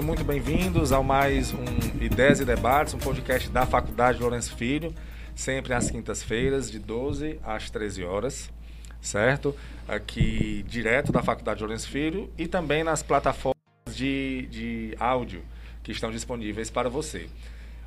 Sejam muito bem-vindos ao mais um Ideias e Debates, um podcast da Faculdade Lourenço Filho, sempre às quintas-feiras, de 12 às 13 horas, certo? Aqui direto da Faculdade Lourenço Filho e também nas plataformas de, de áudio que estão disponíveis para você.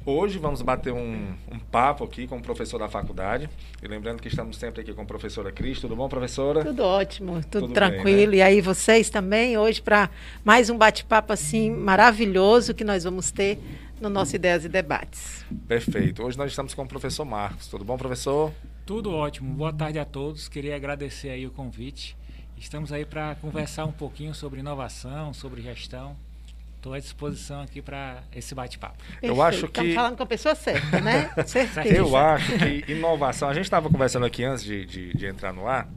Hoje vamos bater um, um, papo aqui com o professor da faculdade. E lembrando que estamos sempre aqui com a professora Cris. Tudo bom, professora? Tudo ótimo, tudo, tudo tranquilo. Bem, né? E aí, vocês também, hoje, para mais um bate-papo assim maravilhoso que nós vamos ter no nosso Ideias e Debates. Perfeito. Hoje nós estamos com o professor Marcos. Tudo bom, professor? Tudo ótimo. Boa tarde a todos. Queria agradecer aí o convite. Estamos aí para conversar um pouquinho sobre inovação, sobre gestão. Estou à disposição aqui para esse bate-papo. Eu acho que. Estamos falando com a pessoa certa, né? Certeza. Eu acho que inovação. A gente estava conversando aqui antes de, de, de entrar no ar.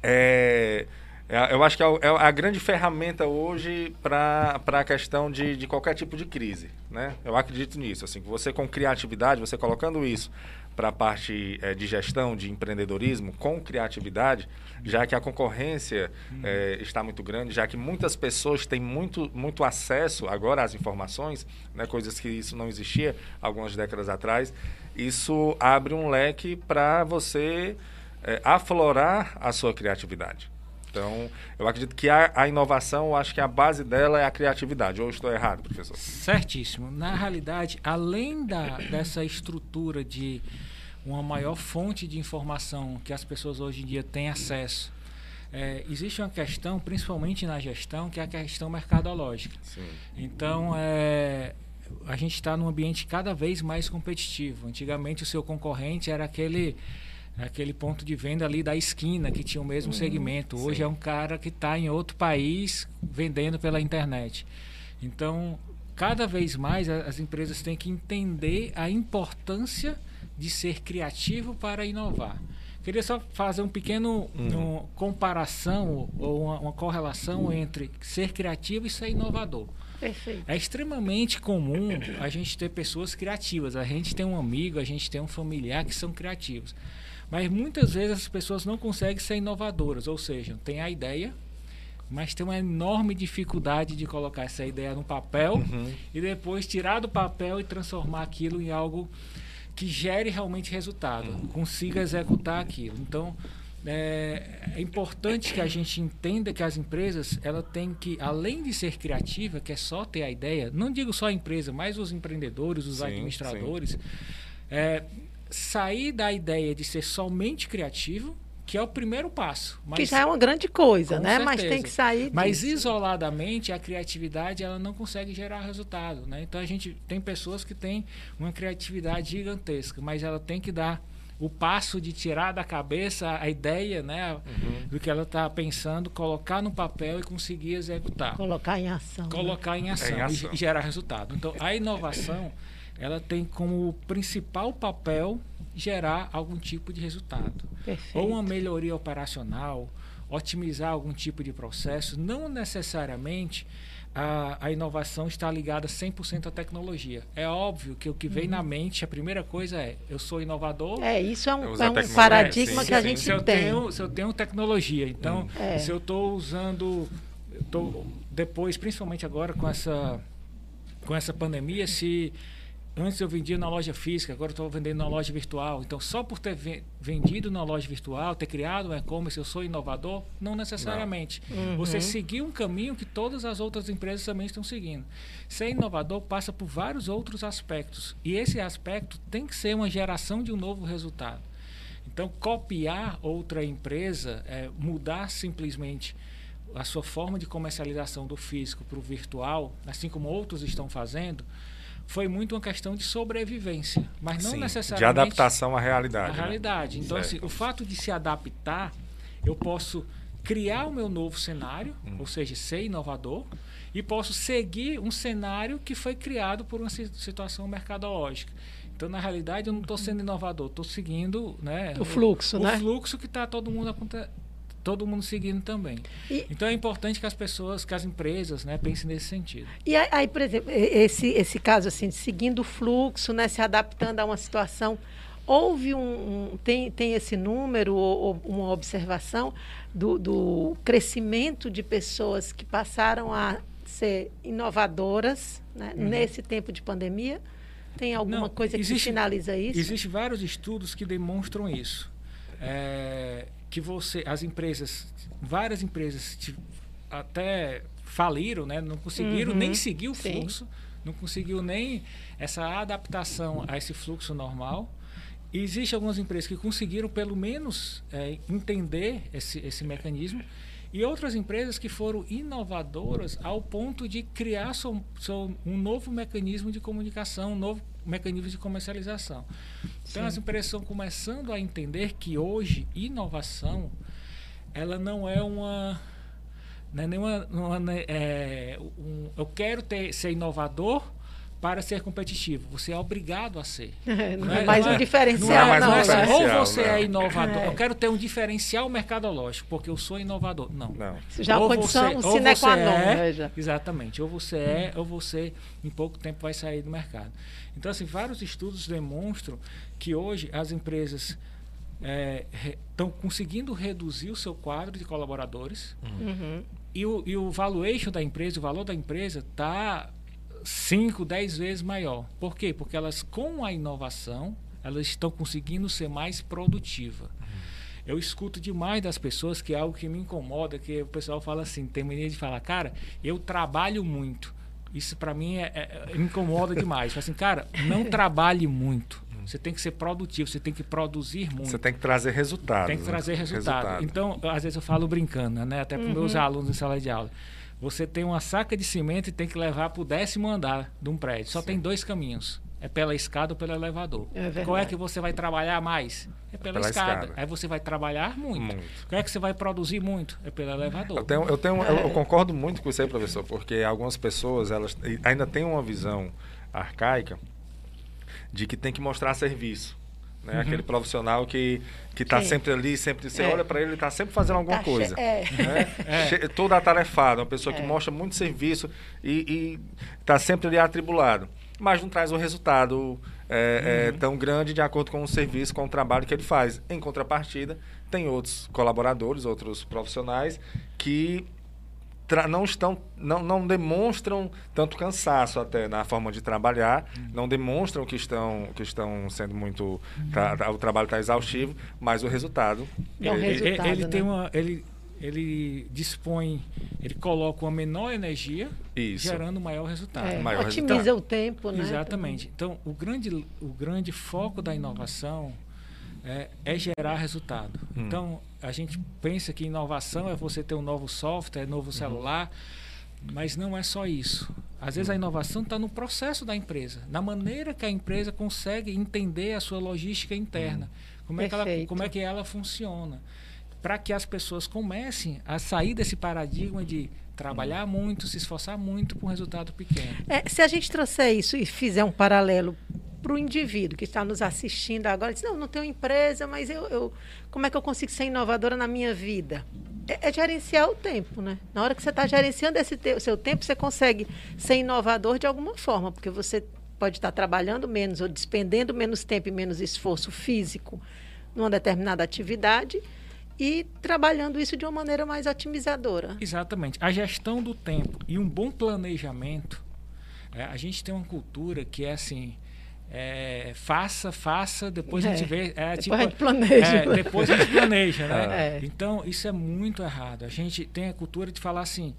É, é eu acho que é, é a grande ferramenta hoje para a questão de, de qualquer tipo de crise. Né? Eu acredito nisso. Assim, você com criatividade, você colocando isso para a parte é, de gestão, de empreendedorismo, com criatividade, já que a concorrência é, está muito grande, já que muitas pessoas têm muito, muito acesso agora às informações, né, coisas que isso não existia algumas décadas atrás, isso abre um leque para você é, aflorar a sua criatividade. Então, eu acredito que a, a, inovação, eu acho que a base dela é a criatividade. Ou estou errado, professor? Certíssimo. Na realidade, além da, dessa estrutura de uma maior fonte de informação que as pessoas hoje em dia têm acesso, é, existe uma questão, principalmente na gestão, que é a questão mercadológica. Sim. Então, é, a gente está num ambiente cada vez mais competitivo. Antigamente, o seu concorrente era aquele aquele ponto de venda ali da esquina que tinha o mesmo uhum, segmento. Hoje sim. é um cara que está em outro país vendendo pela internet. Então, cada vez mais as empresas têm que entender a importância de ser criativo para inovar. Queria só fazer um pequeno uhum. um, comparação ou uma, uma correlação entre ser criativo e ser inovador. Perfeito. É extremamente comum a gente ter pessoas criativas. A gente tem um amigo, a gente tem um familiar que são criativos. Mas muitas vezes as pessoas não conseguem ser inovadoras, ou seja, tem a ideia, mas tem uma enorme dificuldade de colocar essa ideia no papel uhum. e depois tirar do papel e transformar aquilo em algo que gere realmente resultado, uhum. consiga executar aquilo. Então, é, é, importante que a gente entenda que as empresas ela tem que, além de ser criativa, que é só ter a ideia, não digo só a empresa, mas os empreendedores, os sim, administradores, sim. É, sair da ideia de ser somente criativo, que é o primeiro passo. Mas, que já é uma grande coisa, né? Certeza. Mas tem que sair. Mas isoladamente a criatividade ela não consegue gerar resultado, né? Então a gente tem pessoas que têm uma criatividade gigantesca, mas ela tem que dar o passo de tirar da cabeça a ideia, né, uhum. do que ela está pensando, colocar no papel e conseguir executar. Colocar em ação. Né? Colocar né? em, ação, é em ação e gerar resultado. Então a inovação ela tem como principal papel gerar algum tipo de resultado. Perfeito. Ou uma melhoria operacional, otimizar algum tipo de processo, não necessariamente a, a inovação está ligada 100% à tecnologia. É óbvio que o que vem uhum. na mente, a primeira coisa é, eu sou inovador. É, isso é um, é um paradigma é, sim, que a gente se eu tem. Tenho, se eu tenho tecnologia, então, é. se eu estou usando, tô, depois, principalmente agora com essa, com essa pandemia, se Antes eu vendia na loja física, agora estou vendendo na loja virtual. Então, só por ter vendido na loja virtual, ter criado um e-commerce, eu sou inovador? Não necessariamente. Não. Uhum. Você seguiu um caminho que todas as outras empresas também estão seguindo. Ser inovador passa por vários outros aspectos. E esse aspecto tem que ser uma geração de um novo resultado. Então, copiar outra empresa, é, mudar simplesmente a sua forma de comercialização do físico para o virtual, assim como outros estão fazendo, foi muito uma questão de sobrevivência, mas não Sim, necessariamente de adaptação à realidade. À né? realidade. Então, assim, o fato de se adaptar, eu posso criar o meu novo cenário, hum. ou seja, ser inovador, e posso seguir um cenário que foi criado por uma situação mercadológica. Então, na realidade, eu não estou sendo inovador, estou seguindo né, o fluxo, o, né? o fluxo que está todo mundo todo mundo seguindo também. E, então é importante que as pessoas, que as empresas, né, pensem nesse sentido. E aí, por exemplo, esse esse caso assim, seguindo o fluxo, né, se adaptando a uma situação, houve um, um tem tem esse número ou, ou uma observação do, do crescimento de pessoas que passaram a ser inovadoras né, uhum. nesse tempo de pandemia? Tem alguma Não, coisa existe, que sinaliza isso? Existem vários estudos que demonstram isso. É, que você, as empresas, várias empresas até faliram, né? não conseguiram uhum, nem seguir o fluxo, sim. não conseguiu nem essa adaptação a esse fluxo normal. E existem algumas empresas que conseguiram, pelo menos, é, entender esse, esse mecanismo e outras empresas que foram inovadoras ao ponto de criar seu, seu, um novo mecanismo de comunicação, um novo mecanismo de comercialização. Então Sim. as empresas estão começando a entender que hoje inovação ela não é uma não é nenhuma, uma, é, um, eu quero ter, ser inovador para ser competitivo. Você é obrigado a ser. não, é, mais um é, diferencial. Não é, não, é, ou você é inovador. Eu quero ter um diferencial mercadológico, porque eu sou inovador. Não. não. já é uma condição você, sine qua non. É, exatamente. Ou você é, ou você, em pouco tempo, vai sair do mercado. Então, assim, vários estudos demonstram que hoje as empresas estão conseguindo reduzir o seu quadro de colaboradores uhum. e, o, e o valuation da empresa, o valor da empresa está 5, 10 vezes maior. Por quê? Porque elas, com a inovação, elas estão conseguindo ser mais produtivas. Uhum. Eu escuto demais das pessoas que é algo que me incomoda, que o pessoal fala assim, tem mania de falar, cara, eu trabalho muito. Isso para mim é, é, é, me incomoda demais. Fala assim, cara, não trabalhe muito. Você tem que ser produtivo, você tem que produzir muito. Você tem que trazer resultado. Tem que trazer né? resultado. resultado. Então, às vezes eu falo brincando, né? Até para uhum. meus alunos em sala de aula você tem uma saca de cimento e tem que levar para o décimo andar de um prédio. Só Sim. tem dois caminhos. É pela escada ou pelo elevador. É Qual é que você vai trabalhar mais? É pela, pela escada. escada. Aí você vai trabalhar muito. muito. Qual é que você vai produzir muito? É pelo elevador. Eu, tenho, eu, tenho, eu, eu concordo muito com você, professor, porque algumas pessoas elas ainda têm uma visão arcaica de que tem que mostrar serviço. Né? Uhum. Aquele profissional que que está sempre ali, sempre você é. olha para ele, ele está sempre fazendo alguma tá coisa. É. Né? É. Toda atarefada, uma pessoa que é. mostra muito serviço e está sempre ali atribulado. Mas não traz um resultado é, é, uhum. tão grande de acordo com o serviço, com o trabalho que ele faz. Em contrapartida, tem outros colaboradores, outros profissionais que não estão não, não demonstram tanto cansaço até na forma de trabalhar uhum. não demonstram que estão que estão sendo muito tá, tá, o trabalho está exaustivo mas o resultado é ele, resultado, ele, né? tem uma ele ele dispõe ele coloca uma menor energia Isso. gerando maior resultado é, maior otimiza resultado. o tempo né exatamente então o grande o grande foco da inovação é, é gerar resultado. Hum. Então, a gente pensa que inovação é você ter um novo software, novo uhum. celular, uhum. mas não é só isso. Às vezes a hum. inovação está no processo da empresa, na maneira que a empresa consegue entender a sua logística interna, hum. como, é que ela, como é que ela funciona, para que as pessoas comecem a sair desse paradigma de trabalhar hum. muito, se esforçar muito para um resultado pequeno. É, se a gente trouxer isso e fizer um paralelo para o indivíduo que está nos assistindo agora, diz, não, não tenho empresa, mas eu, eu, como é que eu consigo ser inovadora na minha vida? É, é gerenciar o tempo, né? Na hora que você está gerenciando esse te, seu tempo, você consegue ser inovador de alguma forma, porque você pode estar trabalhando menos ou despendendo menos tempo e menos esforço físico numa determinada atividade e trabalhando isso de uma maneira mais otimizadora. Exatamente. A gestão do tempo e um bom planejamento. É, a gente tem uma cultura que é assim, é, faça, faça, depois é, a gente vê. É, depois tipo, a gente planeja. É, depois a gente planeja, né? É. Então, isso é muito errado. A gente tem a cultura de falar assim,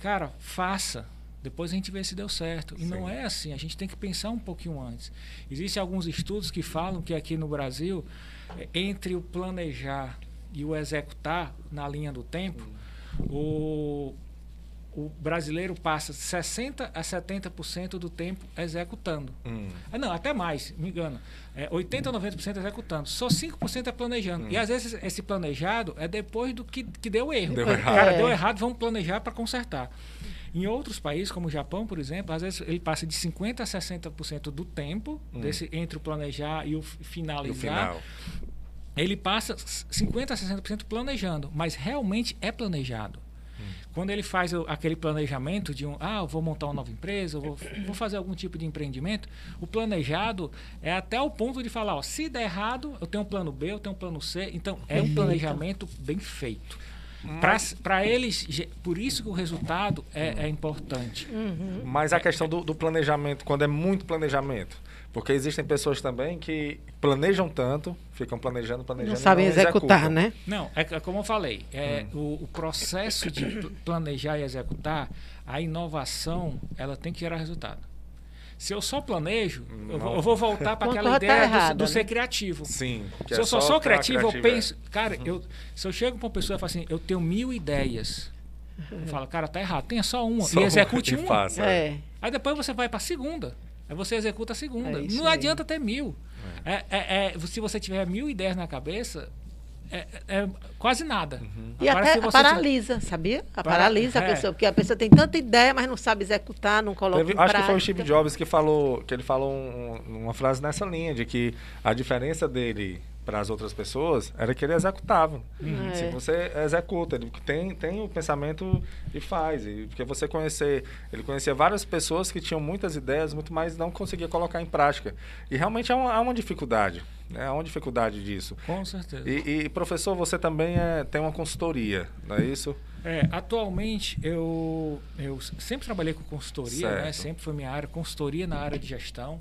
cara, faça, depois a gente vê se deu certo. E Sim. não é assim, a gente tem que pensar um pouquinho antes. Existem alguns estudos que falam que aqui no Brasil, entre o planejar e o executar na linha do tempo, o o brasileiro passa 60% a 70% do tempo executando. Hum. Ah, não, até mais, me engano. É 80% a 90% executando. Só 5% é planejando. Hum. E às vezes esse planejado é depois do que, que deu erro. Deu errado. Cara, deu errado, vamos planejar para consertar. Em outros países, como o Japão, por exemplo, às vezes ele passa de 50% a 60% do tempo, hum. desse, entre o planejar e o finalizar. E o final. Ele passa 50% a 60% planejando, mas realmente é planejado. Quando ele faz aquele planejamento de um, ah, vou montar uma nova empresa, vou, vou fazer algum tipo de empreendimento, o planejado é até o ponto de falar, ó, se der errado, eu tenho um plano B, eu tenho um plano C. Então, é um planejamento bem feito. Para eles, por isso que o resultado é, é importante. Uhum. Mas a questão do, do, planejamento, quando é muito planejamento, porque existem pessoas também que planejam tanto, ficam planejando, planejando. Não sabem não executar, executam. né? Não, é, é como eu falei, é, hum. o, o, processo de planejar e executar, a inovação, ela tem que gerar resultado. Se eu só planejo, eu vou, eu vou, voltar para aquela ideia tá errado, do, do né? ser criativo. Sim. Se eu é só sou criativo, eu penso. É. Cara, uhum. eu, se eu chego para uma pessoa e falo assim, eu tenho mil ideias. Eu falo, cara, tá errado, tenha só uma. Só e execute uma. Faça, é. Aí depois você vai para a segunda. Aí você executa a segunda. É Não aí. adianta ter mil. É. É, é. se você tiver mil ideias na cabeça, é, é, quase nada. Uhum. E Agora, até paralisa, tiver... sabia? A paralisa a é. pessoa, porque a pessoa tem tanta ideia, mas não sabe executar, não coloca Teve, em Acho prática. que foi o Steve Jobs que falou, que ele falou um, uma frase nessa linha, de que a diferença dele para as outras pessoas era que ele executava. Uhum. Se você executa, ele tem, tem o pensamento e faz. E, porque você conhecer, ele conhecia várias pessoas que tinham muitas ideias, muito mais não conseguia colocar em prática. E realmente há uma, há uma dificuldade. Né? Há uma dificuldade disso. Com certeza. E, e professor, você também é, tem uma consultoria, não é isso? É, atualmente eu, eu sempre trabalhei com consultoria, né? sempre foi minha área, consultoria na área de gestão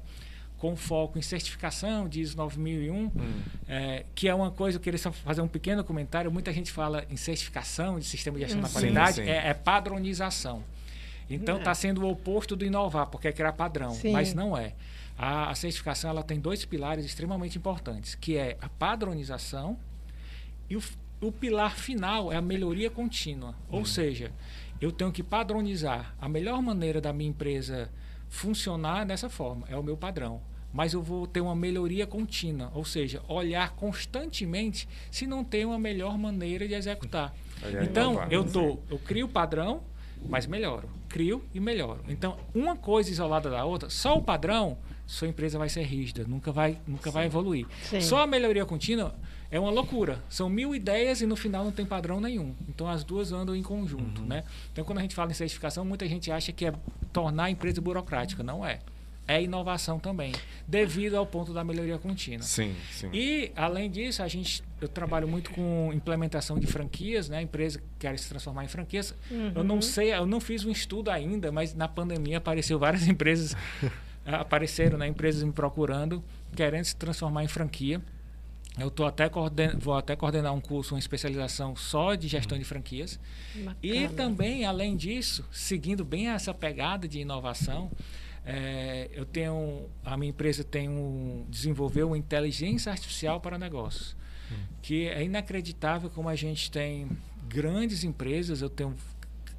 com foco em certificação de ISO 9001, hum. é, que é uma coisa, eu queria só fazer um pequeno comentário, muita gente fala em certificação de sistema de gestão hum, da qualidade, sim, sim. É, é, padronização. Então está é. sendo o oposto do inovar, porque é criar padrão, sim. mas não é. A, a, certificação ela tem dois pilares extremamente importantes, que é a padronização e o, o pilar final é a melhoria contínua. Hum. Ou seja, eu tenho que padronizar a melhor maneira da minha empresa funcionar dessa forma, é o meu padrão. Mas eu vou ter uma melhoria contínua, ou seja, olhar constantemente se não tem uma melhor maneira de executar. Então, eu tô, eu crio o padrão, mas melhoro. Crio e melhoro. Então, uma coisa isolada da outra, só o padrão, sua empresa vai ser rígida, nunca vai, nunca vai evoluir. Sim. Só a melhoria contínua é uma loucura. São mil ideias e no final não tem padrão nenhum. Então as duas andam em conjunto, uhum. né? Então quando a gente fala em certificação, muita gente acha que é tornar a empresa burocrática. Não é. É inovação também, devido ao ponto da melhoria contínua. Sim, sim. E, além disso, a gente, eu trabalho muito com implementação de franquias, né? A empresa quer se transformar em franquias. Uhum. Eu não sei, eu não fiz um estudo ainda, mas na pandemia apareceu várias empresas, apareceram, né? Empresas me procurando, querendo se transformar em franquia. Eu tô até coorden... vou até coordenar um curso, uma especialização só de gestão de franquias. Bacana. E também, além disso, seguindo bem essa pegada de inovação, é, eu tenho a minha empresa tem um desenvolveu uma inteligência artificial para negócios, hum. que é inacreditável como a gente tem grandes empresas, eu tenho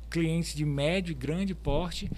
clientes de médio e grande porte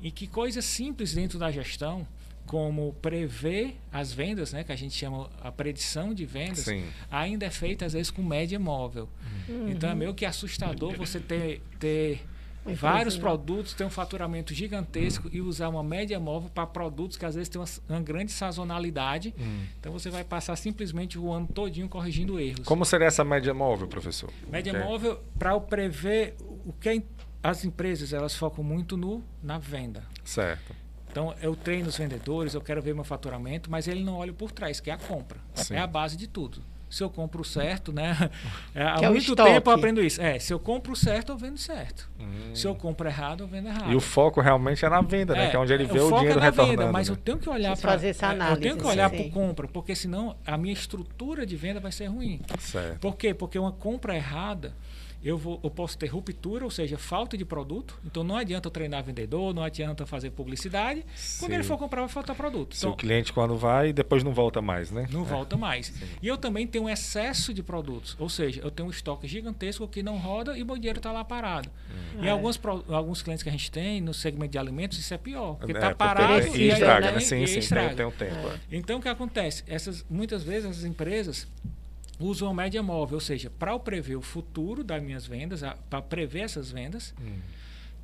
e que coisas simples dentro da gestão como prever as vendas, né, que a gente chama a predição de vendas, Sim. ainda é feita às vezes com média móvel. Uhum. Então é meio que assustador você ter, ter vários produtos, ter um faturamento gigantesco uhum. e usar uma média móvel para produtos que às vezes têm uma, uma grande sazonalidade. Uhum. Então você vai passar simplesmente o ano todinho corrigindo erros. Como seria essa média móvel, professor? Média okay. móvel para eu prever o que as empresas elas focam muito no na venda. Certo. Então, eu treino os vendedores, eu quero ver meu faturamento, mas ele não olha por trás, que é a compra. Sim. É a base de tudo. Se eu compro certo, né? É, há é muito tempo eu aprendo isso. É, se eu compro certo, eu vendo certo. Hum. Se eu compro errado, eu vendo errado. E o foco realmente é na venda, né? É, que é onde ele vê o, o dinheiro é na retornando. Venda, mas né? eu tenho que olhar para fazer essa análise. Eu tenho que olhar para compra, porque senão a minha estrutura de venda vai ser ruim. Certo. Por quê? Porque uma compra errada, eu, vou, eu posso ter ruptura, ou seja, falta de produto. Então não adianta eu treinar vendedor, não adianta fazer publicidade. Sim. Quando ele for comprar, vai faltar produto. Se então, o cliente, quando vai, depois não volta mais, né? Não é. volta mais. Sim. E eu também tenho um excesso de produtos. Ou seja, eu tenho um estoque gigantesco que não roda e o meu dinheiro está lá parado. Hum. E é. alguns, alguns clientes que a gente tem no segmento de alimentos, isso é pior. Porque está é, parado e, e estraga, né? Sim, e sim, estraga. Tem, tem um tempo. É. Então o que acontece? Essas, muitas vezes as empresas usam a média móvel, ou seja, para eu prever o futuro das minhas vendas, para prever essas vendas, hum.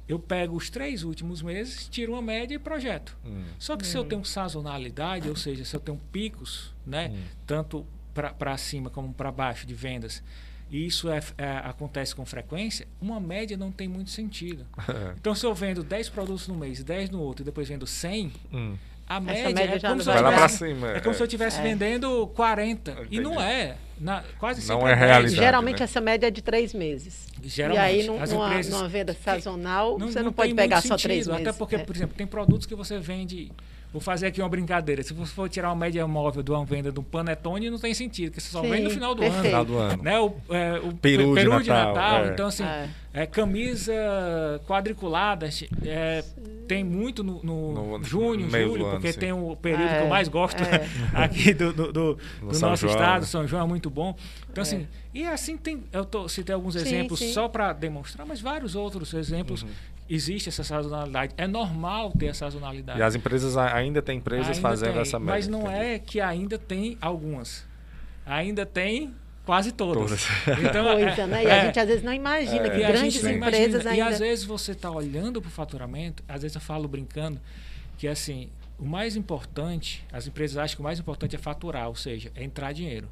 eu pego os três últimos meses, tiro uma média e projeto. Hum. Só que hum. se eu hum. tenho sazonalidade, ou seja, se eu tenho picos, né, hum. tanto para cima como para baixo de vendas, e isso é, é, acontece com frequência, uma média não tem muito sentido. então, se eu vendo 10 produtos no mês, 10 no outro, e depois vendo 100, hum. A Essa média, média é já como não se eu Vai lá tivesse- cima. é como se eu estivesse É. vendendo 40. E não Entendi. é. Na, quase Não é 10. realidade. Geralmente né? essa média é de três meses. Geralmente. e aí, num- as numa, empresas- numa venda sazonal, você não, tem pode pegar só sentido, três meses. Até porque, É. por exemplo, tem produtos que você vende. Vou fazer aqui uma brincadeira. Se você for tirar uma média móvel de uma venda de um panetone, não tem sentido, porque você só Sim, vende no final do perfeito. ano. Final do ano. Né? O, é, o Peru de de Natal, Natal. é. Então, assim, É. é, camisa quadriculada é, tem muito no, no No junho, do julho, ano, porque sim. tem o período É, que eu mais gosto é. aqui do, do, do- No do nosso João, estado. né? São João é muito bom. Então, assim, e assim tem. Eu tô, citei alguns Sim, exemplos sim. só para demonstrar, mas vários outros exemplos. Uhum. Existe essa sazonalidade. É normal ter a sazonalidade. E as empresas, a- ainda tem empresas Ainda fazendo tem, essa média. Mas não entendi. é que ainda tem algumas. Ainda tem quase todas. Todas. Então, Coisa, é- né? E a é. gente às vezes não imagina que E a grandes empresas imagina. ainda. E às vezes você está olhando para o faturamento, às vezes eu falo brincando, que assim, o mais importante, as empresas acham que o mais importante é faturar, ou seja, é entrar dinheiro.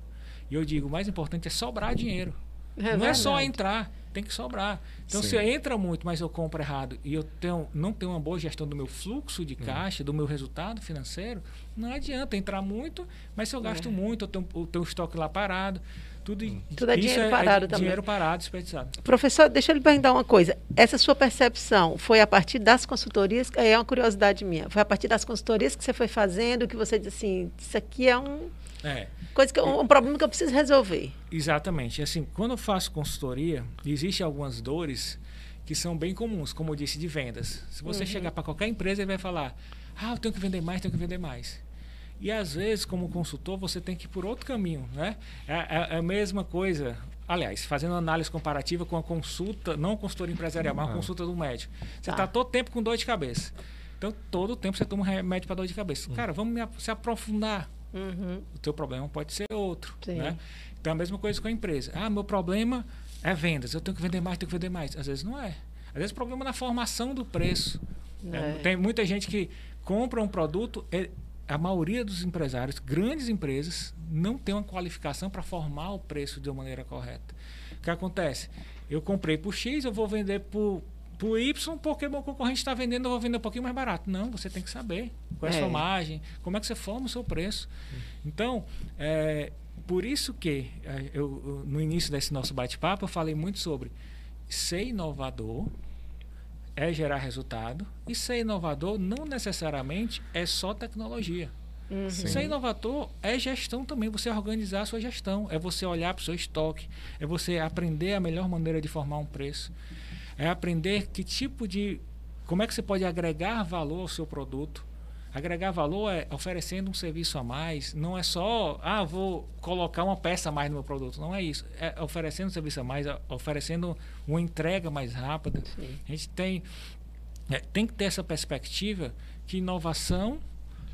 E eu digo, o mais importante é sobrar dinheiro. É não é só verdade. entrar, tem que sobrar. Então, Sim. se entra muito, mas eu compro errado e eu tenho, não tenho uma boa gestão do meu fluxo Hum. de caixa, do meu resultado financeiro, não adianta entrar muito, mas se eu gasto É. muito, eu tenho, eu tenho o estoque lá parado, tudo, Tudo é isso dinheiro parado também. dinheiro parado, desperdiçado. Professor, deixa eu lhe perguntar uma coisa. Essa sua percepção foi a partir das consultorias? É uma curiosidade minha. Foi a partir das consultorias que você foi fazendo que você disse assim: isso aqui é um, É. coisa que, um, um problema que eu preciso resolver. Exatamente. Assim, quando eu faço consultoria, existem algumas dores que são bem comuns, como eu disse, de vendas. Se você chegar para qualquer empresa, ele vai falar: ah, eu tenho que vender mais, tenho que vender mais. E às vezes, como consultor, você tem que ir por outro caminho. Né? É, é- é a mesma coisa. Aliás, fazendo análise comparativa com a consulta, não consultoria empresarial, mas a Ah. consulta do médico. Você Tá. está todo tempo com dor de cabeça. Então, todo tempo você toma um remédio para dor de cabeça. Cara, vamos se aprofundar Uhum. o teu problema pode ser outro. Sim. Né? Então, a mesma coisa com a empresa. Ah, meu problema é vendas. Eu tenho que vender mais, tenho que vender mais. Às vezes não é. Às vezes o problema é na formação do preço. É. É, Tem muita gente que compra um produto. é- a maioria dos empresários, grandes empresas, não tem uma qualificação para formar o preço de uma maneira correta. O que acontece? Eu comprei por X, eu vou vender por, por Y, porque meu concorrente está vendendo, eu vou vender um pouquinho mais barato. Não, você tem que saber qual é a É. sua margem, como é que você forma o seu preço. Então, é, por isso que é, eu, no início desse nosso bate-papo eu falei muito sobre ser inovador é gerar resultado e ser inovador não necessariamente é só tecnologia. Uhum. Ser inovador é gestão também, você organizar a sua gestão, é você olhar para o seu estoque, é você aprender a melhor maneira de formar um preço, é aprender que tipo de. como é que você pode agregar valor ao seu produto. Agregar valor é oferecendo um serviço a mais, não é só, ah, vou colocar uma peça a mais no meu produto. Não é isso. É oferecendo um serviço a mais, é oferecendo uma entrega mais rápida. Sim. A gente tem, é, tem que ter essa perspectiva que inovação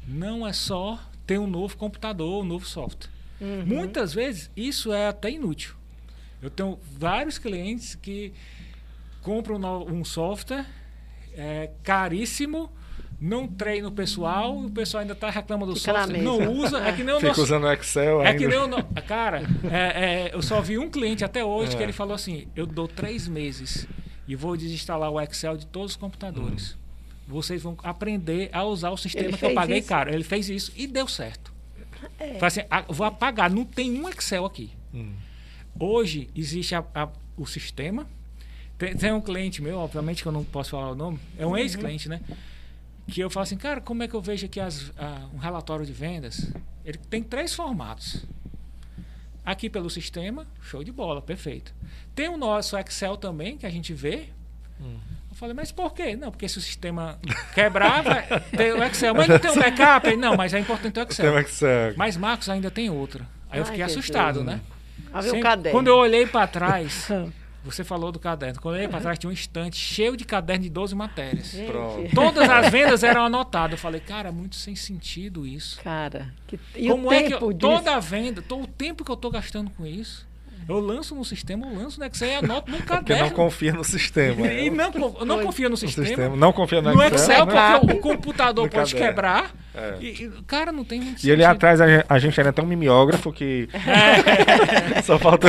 não é só ter um novo computador, um novo software. Uhum. Muitas vezes isso é até inútil. Eu tenho vários clientes que compram no- um software é, caríssimo, não treina o pessoal, o pessoal ainda está reclamando do Fica software, não usa. É que nem o Fica nosso, usando o Excel é ainda. que nem o. no- Cara, é- é, eu só vi um cliente até hoje que É. ele falou assim: eu dou três meses e vou desinstalar o Excel de todos os computadores. Vocês vão aprender a usar o sistema Ele que eu paguei isso? caro. Ele fez isso e deu certo. É. Assim, "Ah, vou apagar, não tem um Excel aqui. Hum. Hoje existe a- a- o sistema. Tem, tem um cliente meu, obviamente que eu não posso falar o nome, é um ex-cliente, né? Que eu falo assim, cara, como é que eu vejo aqui as- a- um relatório de vendas? Ele tem três formatos. Aqui pelo sistema, show de bola, perfeito. Tem o nosso Excel também, que a gente vê. Eu falei, mas por quê? Não, porque se o sistema quebrar, vai ter o Excel. Mas não tem um backup? Não, mas é importante ter o Tem Excel. o Excel. Mas Marcos ainda tem outra. Aí eu Ai, fiquei Jesus. assustado, né? Ver o Sempre-. Quando eu olhei para trás, você falou do caderno. Quando eu olhei para trás, tinha um estante cheio de caderno de 12 matérias. Gente, Pronto. Todas as vendas eram anotadas. Eu falei, cara, muito sem sentido isso. Cara, que, e Como o é que tempo eu, disso? toda a venda, todo o tempo que eu estou gastando com isso, eu lanço no sistema, eu lanço no Excel e anoto num Porque caderno. não confia no sistema. E não, eu não Foi. confio no No sistema. sistema. Não confia no, No Excel. Excel, né? porque o computador No pode caderno. quebrar. É. E, e, cara, não tem muito E ali sentido. atrás a gente, a gente ainda tem um mimeógrafo que É. só falta.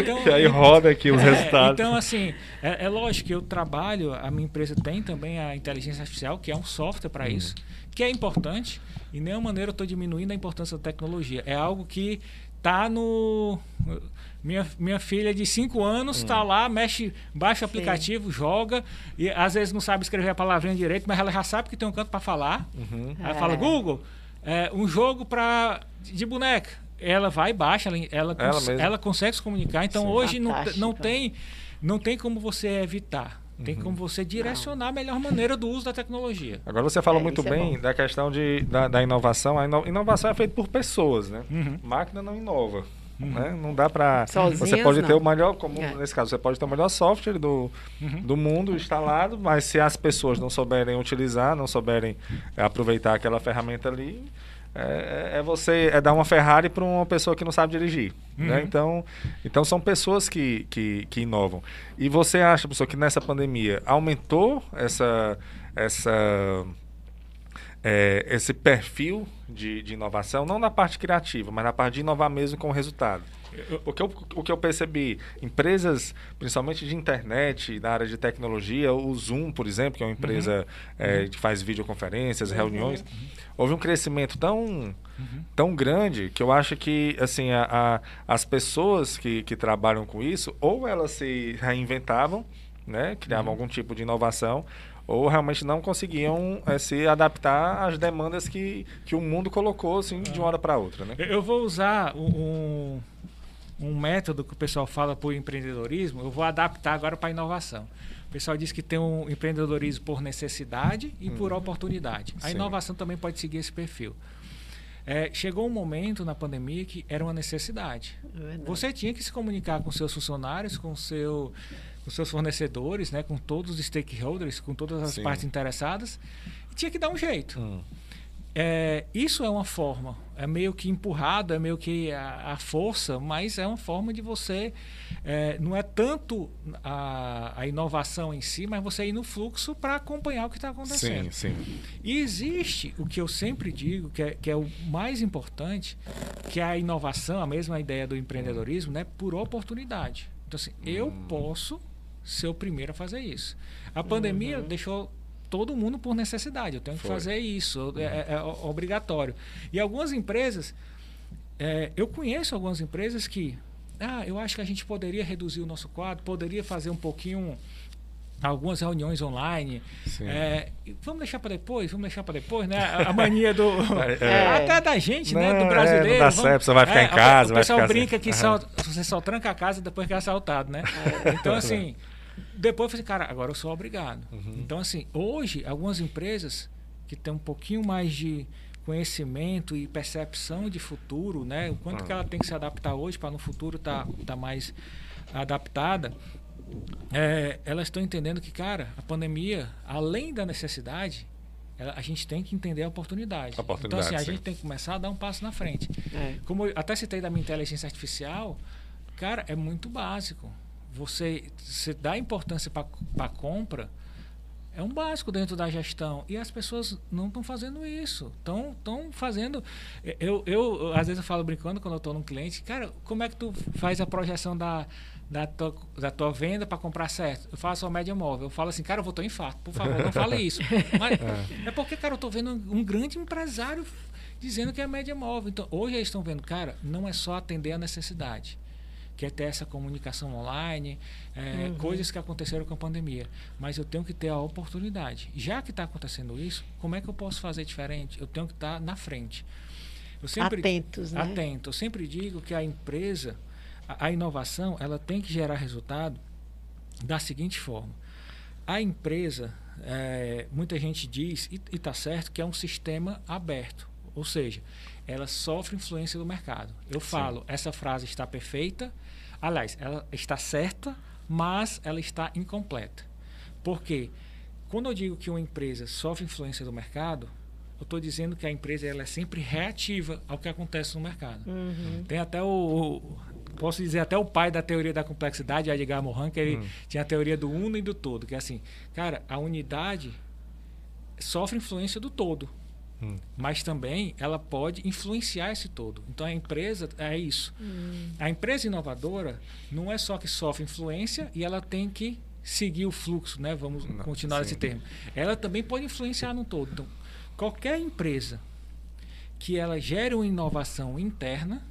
Então, e aí roda aqui os é, resultados. Então, assim, é, é, lógico que eu trabalho, a minha empresa tem também a inteligência artificial, que é um software para hum. isso, que é importante. E nenhuma maneira eu estou diminuindo a importância da tecnologia. É algo que está no minha, minha filha de 5 anos está hum. lá, mexe, baixa o aplicativo, Sim. joga, e às vezes não sabe escrever a palavrinha direito, mas ela já sabe que tem um canto para falar. Uhum. Ela é. fala, Google, é, um jogo pra, de boneca. Ela vai, baixa, ela, ela, ela, cons ela consegue se comunicar. Então Sim. hoje não, não, tem, não tem como você evitar. Tem uhum. como você direcionar não. a melhor maneira do uso da tecnologia. Agora você falou é, muito é bem é da questão de, da, da inovação. A inovação é feita por pessoas, né? Uhum. Máquina não inova. Uhum. Né? Não dá para. Você pode não. ter o melhor, como é. nesse caso, você pode ter o melhor software do, uhum. do mundo instalado, mas se as pessoas não souberem utilizar, não souberem é, aproveitar aquela ferramenta ali, é, é, é você é dar uma Ferrari para uma pessoa que não sabe dirigir. Né? Uhum. Né? Então, então são pessoas que, que, que inovam. E você acha, professor, que nessa pandemia aumentou essa, essa é, esse perfil de, de, inovação, não na parte criativa, mas na parte de inovar mesmo com o resultado. O que, eu, o que eu percebi, empresas, principalmente de internet, na área de tecnologia, o Zoom, por exemplo, que é uma empresa uhum. é, que faz videoconferências, uhum. reuniões, houve um crescimento tão, uhum. tão grande que eu acho que assim, a, a, as pessoas que, que trabalham com isso, ou elas se reinventavam, né, criavam uhum. algum tipo de inovação, ou realmente não conseguiam é, se adaptar às demandas que, que o mundo colocou assim, de uma hora para outra. Né? Eu vou usar um, um método que o pessoal fala por empreendedorismo, eu vou adaptar agora para a inovação. O pessoal diz que tem um empreendedorismo por necessidade e hum. por oportunidade. A Sim. inovação também pode seguir esse perfil. É, chegou um momento na pandemia que era uma necessidade. É Você tinha que se comunicar com seus funcionários, com seu com seus fornecedores, né, com todos os stakeholders, com todas as Sim. partes interessadas, e tinha que dar um jeito. Hum. É, isso é uma forma, é meio que empurrado, é meio que a, a força, mas é uma forma de você. É, não é tanto a, a, inovação em si, mas você ir no fluxo para acompanhar o que está acontecendo. Sim, sim. E existe o que eu sempre digo, que é, que é o mais importante, que é a inovação, a mesma ideia do empreendedorismo, né, por oportunidade. Então, assim, hum. eu posso ser o primeiro a fazer isso. A pandemia uhum. deixou todo mundo por necessidade. Eu tenho que Foi. fazer isso, é, é, é, obrigatório. E algumas empresas, é, eu conheço algumas empresas que, ah, eu acho que a gente poderia reduzir o nosso quadro, poderia fazer um pouquinho algumas reuniões online. É, vamos deixar para depois, vamos deixar para depois, né? A, mania do. É, é. até da gente, né? não, né? Do brasileiro. É, não dá certo, você vai ficar em casa. O, pessoal brinca que só, você só tranca a casa depois que é assaltado, né? Então, assim. Depois eu falei, cara, agora eu sou obrigado. Uhum. Então, assim, hoje, algumas empresas que têm um pouquinho mais de conhecimento e percepção de futuro, né? O quanto que ela tem que se adaptar hoje para no futuro estar tá, tá mais adaptada. É, elas estão entendendo que, cara, a pandemia, além da necessidade, ela, a gente tem que entender a oportunidade. oportunidade então, assim, a sim. gente tem que começar a dar um passo na frente. É. Como eu até citei da minha inteligência artificial, cara, é muito básico você, você dá importância para a compra é um básico dentro da gestão. E as pessoas não estão fazendo isso. Estão fazendo. Eu, eu, às vezes, eu falo brincando quando eu estou num cliente, cara, como é que tu faz a projeção da, da, tua, da tua venda para comprar certo? Eu faço a média móvel. Eu falo assim, cara, eu vou ter um infarto. Por favor, não fale isso. Mas é. é porque, cara, eu estou vendo um grande empresário dizendo que é a média móvel. Então, hoje eles estão vendo, cara, não é só atender a necessidade quer é ter essa comunicação online, é, uhum. coisas que aconteceram com a pandemia. Mas eu tenho que ter a oportunidade. Já que está acontecendo isso, como é que eu posso fazer diferente? Eu tenho que estar tá na frente. Eu sempre, Atentos, né? Atento. Eu sempre digo que a empresa, a, a inovação, ela tem que gerar resultado da seguinte forma. A empresa, é, muita gente diz, e está certo, que é um sistema aberto. Ou seja, ela sofre influência do mercado. Eu Sim. falo, essa frase está perfeita, Aliás, ela está certa, mas ela está incompleta. Por quê? Quando eu digo que uma empresa sofre influência do mercado, eu estou dizendo que a empresa ela é sempre reativa ao que acontece no mercado. Uhum. Tem até o, posso dizer até o pai da teoria da complexidade, Edgar Morin, que ele uhum. tinha a teoria do uno e do todo, que é assim, cara, a unidade sofre influência do todo. Hum. Mas também ela pode influenciar esse todo. Então a empresa é isso. Hum. A empresa inovadora não é só que sofre influência e ela tem que seguir o fluxo, né? Vamos não, continuar sim. esse termo. Ela também pode influenciar no todo. Então, qualquer empresa que ela gere uma inovação interna,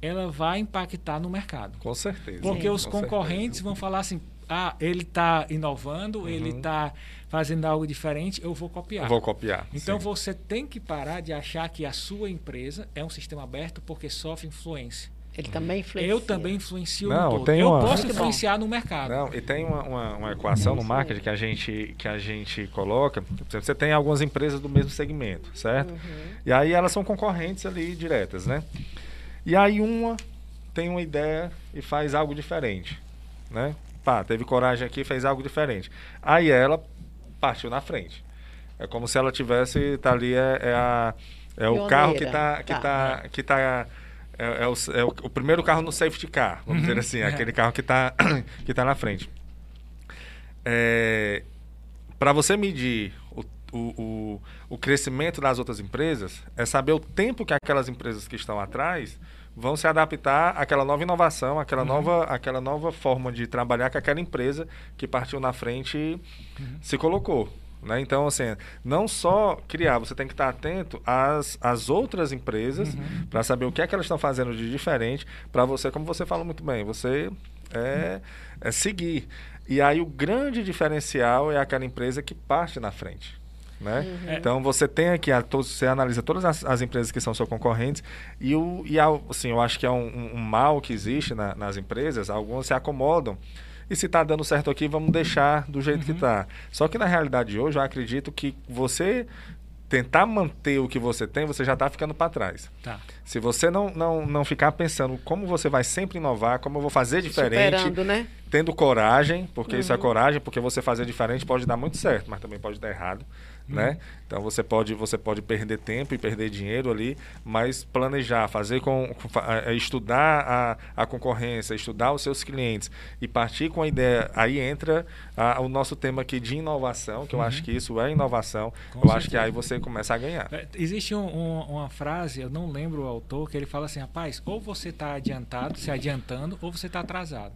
ela vai impactar no mercado. Com certeza. Porque Sim, os concorrentes certeza. vão falar assim: ah, ele está inovando, uhum. ele está fazendo algo diferente, eu vou copiar. Eu vou copiar. Então sim. você tem que parar de achar que a sua empresa é um sistema aberto porque sofre influência. Ele também influencia. Eu também influencio Não, no todo. Eu uma... posso influenciar no mercado. Não, e tem uma, uma, uma equação no marketing que a gente, que a gente coloca. Você tem algumas empresas do mesmo segmento, certo? Uhum. E aí elas são concorrentes ali diretas, né? E aí uma tem uma ideia e faz algo diferente, né? Pá, teve coragem aqui, fez algo diferente. Aí ela partiu na frente. É como se ela tivesse, tá ali, é, é, a, é o carro que tá, que tá, tá que tá é, é, o, é, o, o, primeiro carro no safety car, vamos uhum. dizer assim, é. aquele carro que está que tá na frente. É, Para você medir o, o, o, crescimento das outras empresas, é saber o tempo que aquelas empresas que estão atrás vão se adaptar àquela nova inovação, àquela, uhum. nova, àquela nova forma de trabalhar que aquela empresa que partiu na frente uhum. se colocou. Né? Então, assim, não só criar, você tem que estar atento às, às outras empresas uhum. para saber o que é que elas estão fazendo de diferente para você, como você fala muito bem, você é, é seguir. E aí o grande diferencial é aquela empresa que parte na frente. Né? Uhum. Então você tem aqui, a, você analisa todas as, as, empresas que são seus concorrentes e, o, e assim, eu acho que é um, um mal que existe na, nas empresas, algumas se acomodam e se está dando certo aqui, vamos deixar do jeito uhum. que está. Só que na realidade de hoje, eu acredito que você tentar manter o que você tem, você já está ficando para trás. Tá. Se você não, não, não ficar pensando como você vai sempre inovar, como eu vou fazer diferente, Superando, né? tendo coragem, porque uhum. isso é uhum. coragem, porque você fazer diferente pode dar muito certo, mas também pode dar errado né? Então você pode você pode perder tempo e perder dinheiro ali, mas planejar, fazer com, com estudar a, a concorrência, estudar os seus clientes e partir com a ideia. Aí entra a, o nosso tema aqui de inovação, que uhum. eu acho que isso é inovação. Com eu certeza. acho que aí você começa a ganhar. É, existe um, um, uma frase, eu não lembro o autor, que ele fala assim, rapaz, ou você está adiantado, se adiantando, ou você está atrasado.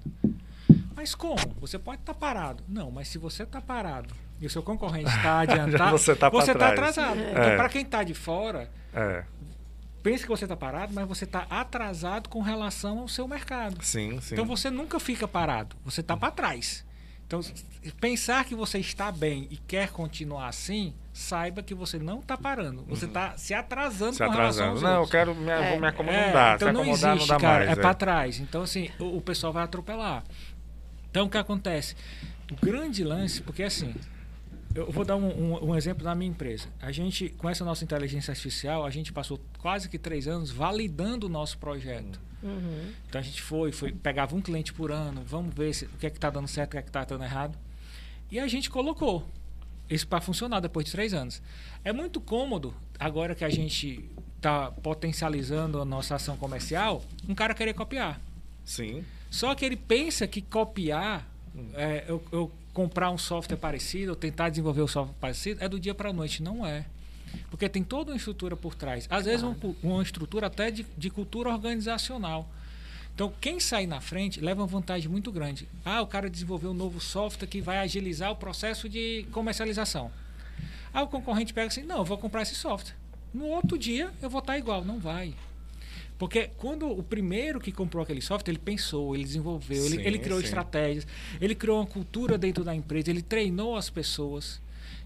Mas como? Você pode estar tá parado. Não, mas se você está parado e o seu concorrente está adiantado, você está tá atrasado. É. Então, para quem está de fora, é. pense que você está parado, mas você está atrasado com relação ao seu mercado. Sim, sim. Então você nunca fica parado, você está para trás. Então, pensar que você está bem e quer continuar assim, saiba que você não está parando. Você está uhum. se atrasando se com atrasando. Não, outros. eu quero me, é, vou me acomodar. É, então se não acomodar, existe, não dá cara, mais. É, é. para trás. Então, assim, o, o pessoal vai atropelar. Então, o que acontece? O grande lance, porque assim, eu vou dar um, um, um, exemplo da minha empresa. A gente, com essa nossa inteligência artificial, a gente passou quase que três anos validando o nosso projeto. Uhum. Então a gente foi, foi, pegava um cliente por ano, vamos ver se, o que é que está dando certo, o que é que está dando errado. E a gente colocou isso para funcionar depois de três anos. É muito cômodo, agora que a gente está potencializando a nossa ação comercial, um cara querer copiar. Sim. Só que ele pensa que copiar, é, eu, eu comprar um software parecido ou tentar desenvolver um software parecido é do dia para a noite. Não é. Porque tem toda uma estrutura por trás. Às vezes, uma, uma estrutura até de, de, cultura organizacional. Então, quem sai na frente leva uma vantagem muito grande. Ah, o cara desenvolveu um novo software que vai agilizar o processo de comercialização. Ah, o concorrente pega assim: não, eu vou comprar esse software. No outro dia, eu vou estar igual. Não vai. Porque quando o primeiro que comprou aquele software, ele pensou, ele desenvolveu, sim, ele, ele, criou sim. estratégias, ele criou uma cultura dentro da empresa, ele treinou as pessoas.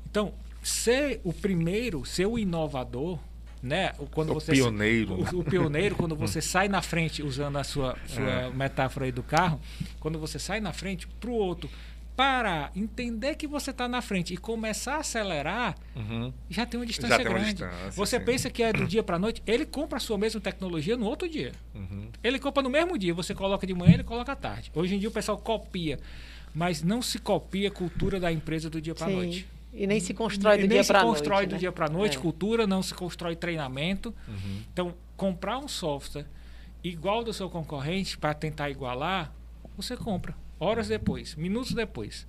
Então, ser o primeiro, ser o inovador, né? Quando o você pioneiro, o, né? o, pioneiro, quando você sai na frente, usando a sua, sua é. metáfora aí do carro, quando você sai na frente para o outro parar, entender que você está na frente e começar a acelerar, uhum. já tem uma distância tem uma grande. Distância, você sim. pensa que é do dia para a noite, ele compra a sua mesma tecnologia no outro dia. Uhum. Ele compra no mesmo dia, você coloca de manhã, ele coloca à tarde. Hoje em dia o pessoal copia, mas não se copia a cultura da empresa do dia para a noite. E nem se constrói do dia para noite. Nem se constrói do né? dia para noite, é. cultura, não se constrói treinamento. Uhum. Então, comprar um software igual do seu concorrente para tentar igualar, você compra. Horas depois, minutos depois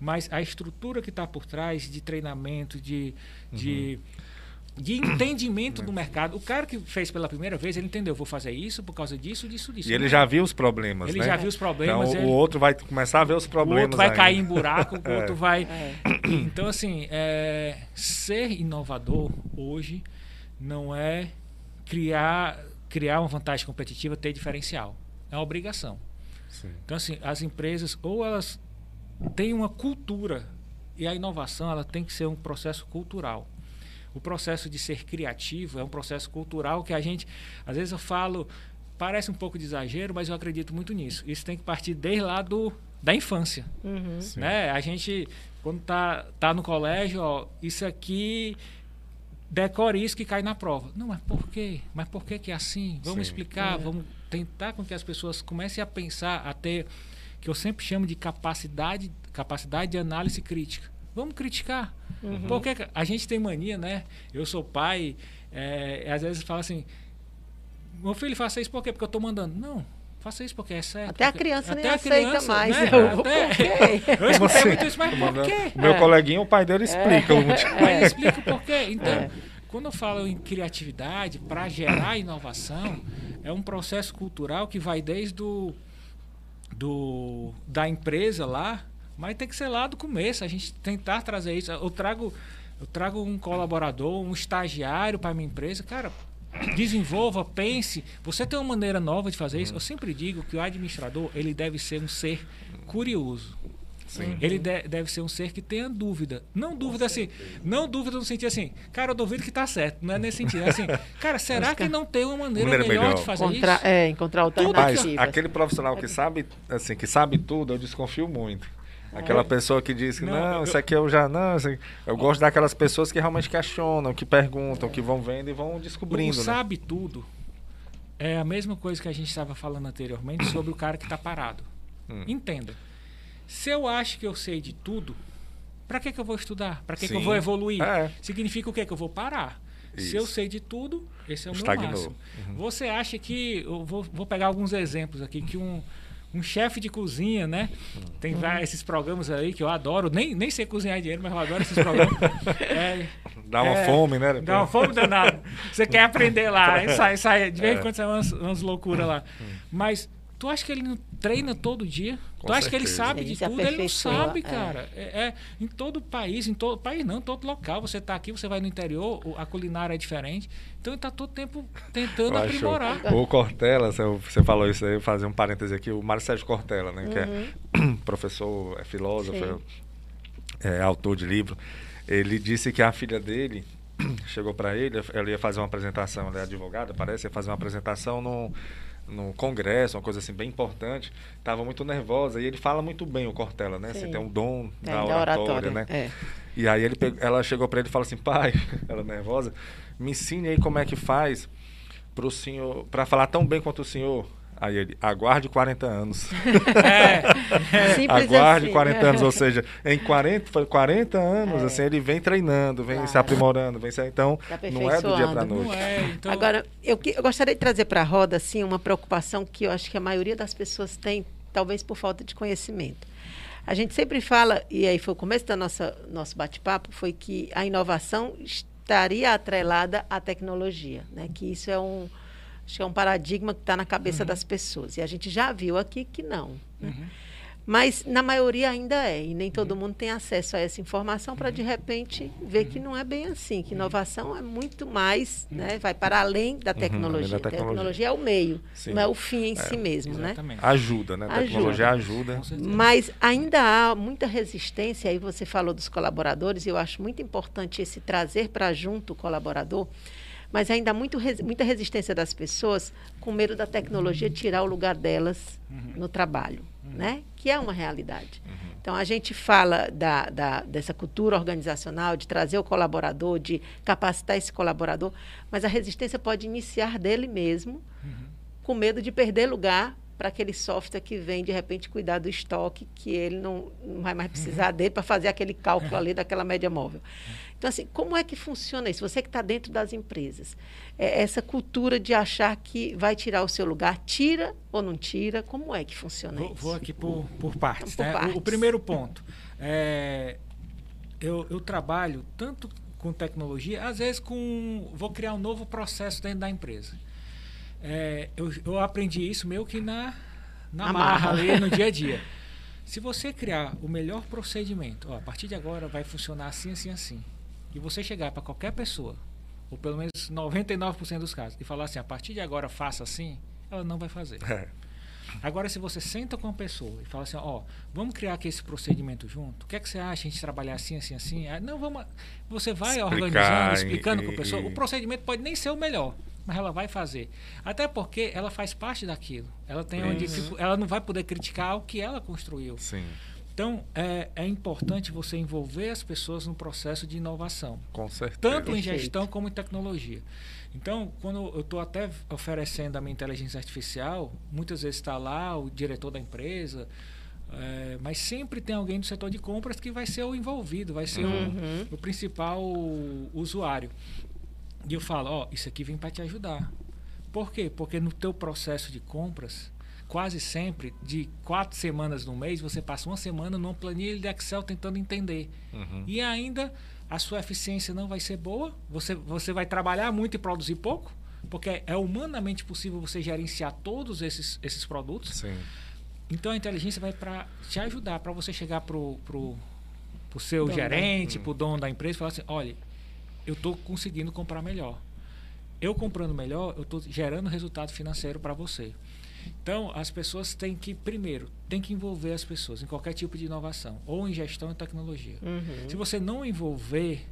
mas a estrutura que está por trás de treinamento, de, de de entendimento do mercado. O cara que fez pela primeira vez, ele entendeu, vou fazer isso por causa disso, disso, disso. E ele já viu os problemas, ele né? já viu os problemas. Então, ele... o outro vai começar a ver os problemas. O outro vai ainda. cair em buraco, o outro É. vai. É. Então, assim, é, ser inovador hoje não é criar, criar uma vantagem competitiva, ter diferencial. É uma obrigação. Sim. Então, assim, as empresas, ou elas têm uma cultura, e a inovação ela tem que ser um processo cultural. O processo de ser criativo é um processo cultural que a gente, às vezes eu falo, parece um pouco de exagero, mas eu acredito muito nisso. Isso tem que partir desde lá do, da infância. Uhum. Né? A gente, quando tá, tá no colégio, ó, isso aqui decore isso que cai na prova. Não, mas por quê? Mas por que que é assim? Vamos Sim. explicar, É. vamos tentar com que as pessoas comecem a pensar, a ter, que eu sempre chamo de capacidade, capacidade de análise crítica. Vamos criticar. Uhum. Porque a gente tem mania, né? Eu sou pai, é, às vezes fala assim, meu filho, faça isso por quê? Porque eu estou mandando. Não, faça isso porque é certo. Até a porque- criança nem até a aceita criança, mais. né? Eu, Até- por quê? Eu escutei assim? muito isso, mas por quê? O meu É. coleguinha, o pai dele explica o motivo. Mas explica o porquê. Então, É. quando eu falo em criatividade, para gerar inovação, é um processo cultural que vai desde o, do, da empresa lá, mas tem que ser lá do começo, a gente tentar trazer isso. Eu trago, eu trago um colaborador, um estagiário para minha empresa, cara, desenvolva, pense. Você tem uma maneira nova de fazer isso. Eu sempre digo que o administrador ele deve ser um ser curioso. Sim. Ele de- deve ser um ser que tenha dúvida. Não dúvida assim, não dúvida no sentido assim, cara, eu duvido que tá certo. Não é nesse sentido. É assim, cara, será que não tem uma maneira, Maneira melhor, melhor. de fazer Encontrar, isso? é, encontrar Mas alternativas. aquele profissional que sabe, assim, que sabe tudo, eu desconfio muito. Aquela pessoa que diz que Não, não, eu- isso aqui eu já não, isso aqui- eu gosto daquelas pessoas que realmente questionam, que perguntam, que vão vendo e vão O descobrindo, né? sabe tudo é a mesma coisa que a gente estava falando anteriormente sobre o cara que está parado. Hum. Entenda. Se eu acho que eu sei de tudo, para que, que eu vou estudar? Para que, que eu vou evoluir? É. Significa o quê? Que eu vou parar. Se eu Isso. sei de tudo, esse é o Estagnou. meu máximo. Uhum. Você acha que. Eu vou, vou pegar alguns exemplos aqui, que um, um chefe de cozinha, né? Tem vários esses programas aí que eu adoro. Nem, nem sei cozinhar dinheiro, mas eu adoro esses programas. É, Dá uma é, fome, né? Dá uma fome danada. Você quer aprender lá, sai, sai, de vez em É. quando sai umas, umas loucuras lá. Mas tu acha que ele não treina todo dia? Com tu acha que ele certeza. sabe Ele de tudo? Ele não sabe, é. cara. É, é em todo país, em todo país não, em todo local. Você está aqui, você vai no interior, a culinária é diferente. Então ele está todo tempo tentando Eu acho- aprimorar. O Cortella, você- falou isso aí, fazer um parêntese aqui, o Mário Sérgio Cortella, né? Que é professor, é filósofo, é, é autor de livro. Ele disse que a filha dele chegou para ele, ela ia fazer uma apresentação, ela é advogada, parece, ia fazer uma apresentação no, no congresso, uma coisa assim bem importante. Estava muito nervosa e ele fala muito bem o Cortella, né? Sim. tem um dom É, da oratória, né? É. E aí ele ela chegou para ele e falou assim, pai, ela nervosa, me ensine aí como é que faz pro senhor, para falar tão bem quanto o senhor. Aí ele, aguarde 40 anos. É, Simples aguarde assim. 40 anos, ou seja, em 40, foi 40 anos, É. assim, ele vem treinando, vem se Claro. aprimorando, vem se, então, Se não é do dia para noite. é. Então, Agora, eu, eu gostaria de trazer para a roda assim, uma preocupação que eu acho que a maioria das pessoas tem, talvez por falta de conhecimento. A gente sempre fala, e aí foi o começo do nosso bate-papo, foi que a inovação estaria atrelada à tecnologia, né? que isso é um, acho que é um paradigma que está na cabeça das pessoas. E a gente já viu aqui que não. né? Uhum. Mas na maioria ainda é, e nem todo mundo tem acesso a essa informação para de repente ver que não é bem assim, que inovação é muito mais, né, vai para além da tecnologia. além da A tecnologia. tecnologia é o meio, Sim. não é o fim em si mesmo, né? exatamente. Ajuda, né? A Ajuda. tecnologia ajuda. Certeza. Mas ainda há muita resistência, aí você falou dos colaboradores, e eu acho muito importante esse trazer para junto o colaborador, mas ainda há muito, muita resistência das pessoas com medo da tecnologia tirar o lugar delas no trabalho, né? que é uma realidade. Então, a gente fala da, da- dessa cultura organizacional, de trazer o colaborador, de capacitar esse colaborador, mas a resistência pode iniciar dele mesmo, com medo de perder lugar para aquele software que vem, de repente, cuidar do estoque, que ele não, não vai mais precisar dele para fazer aquele cálculo ali daquela média móvel. Então, assim, como é que funciona isso? Você que está dentro das empresas, é essa cultura de achar que vai tirar o seu lugar, tira ou não tira? Como é que funciona Vou, isso? vou aqui por, por partes. Por né? O- O, partes. primeiro ponto. é, eu, eu trabalho tanto com tecnologia, às vezes com vou criar um novo processo dentro da empresa. É, eu, eu aprendi isso meio que na, na, Na marra, marra. ali no dia a dia. Se você criar o melhor procedimento, ó, a partir de agora vai funcionar assim, assim, assim, e você chegar para qualquer pessoa, ou pelo menos 99% dos casos, e falar assim, a partir de agora faça assim, ela não vai fazer. É. Agora, se você senta com a pessoa e fala assim, ó, vamos criar aqui esse procedimento junto, o que é que você acha a gente trabalhar assim, assim, assim? Ah, não, vamos. Você vai Explicar organizando, explicando com a pessoa. e- O procedimento pode nem ser o melhor, mas ela vai fazer. Até porque ela faz parte daquilo. Ela tem uma dificu- ela não vai poder criticar o que ela construiu. Sim, Então, é, é importante você envolver as pessoas no processo de inovação com certeza. tanto em gestão como em tecnologia. Então, quando eu estou até oferecendo a minha inteligência artificial, muitas vezes está lá o diretor da empresa, eh, mas sempre tem alguém do setor de compras que vai ser o envolvido, vai ser o- Uhum. o, principal usuário. E eu falo, ó, isso aqui vem para te ajudar. Por quê? Porque no teu processo de compras, quase sempre, de quatro semanas no mês, você passa uma semana numa planilha de Excel tentando entender. Uhum. E ainda a sua eficiência não vai ser boa, você, você vai trabalhar muito e produzir pouco, porque é humanamente possível você gerenciar todos esses, esses produtos. Sim. Então a inteligência vai para te ajudar, para você chegar pro, pro, pro seu Dono da- gerente, Hum. pro dono da empresa e falar assim, olha, eu estou conseguindo comprar melhor. Eu comprando melhor, eu estou gerando resultado financeiro para você. Então, as pessoas têm que, primeiro, tem que envolver as pessoas em qualquer tipo de inovação, ou em gestão e tecnologia. Uhum. Se você não envolver,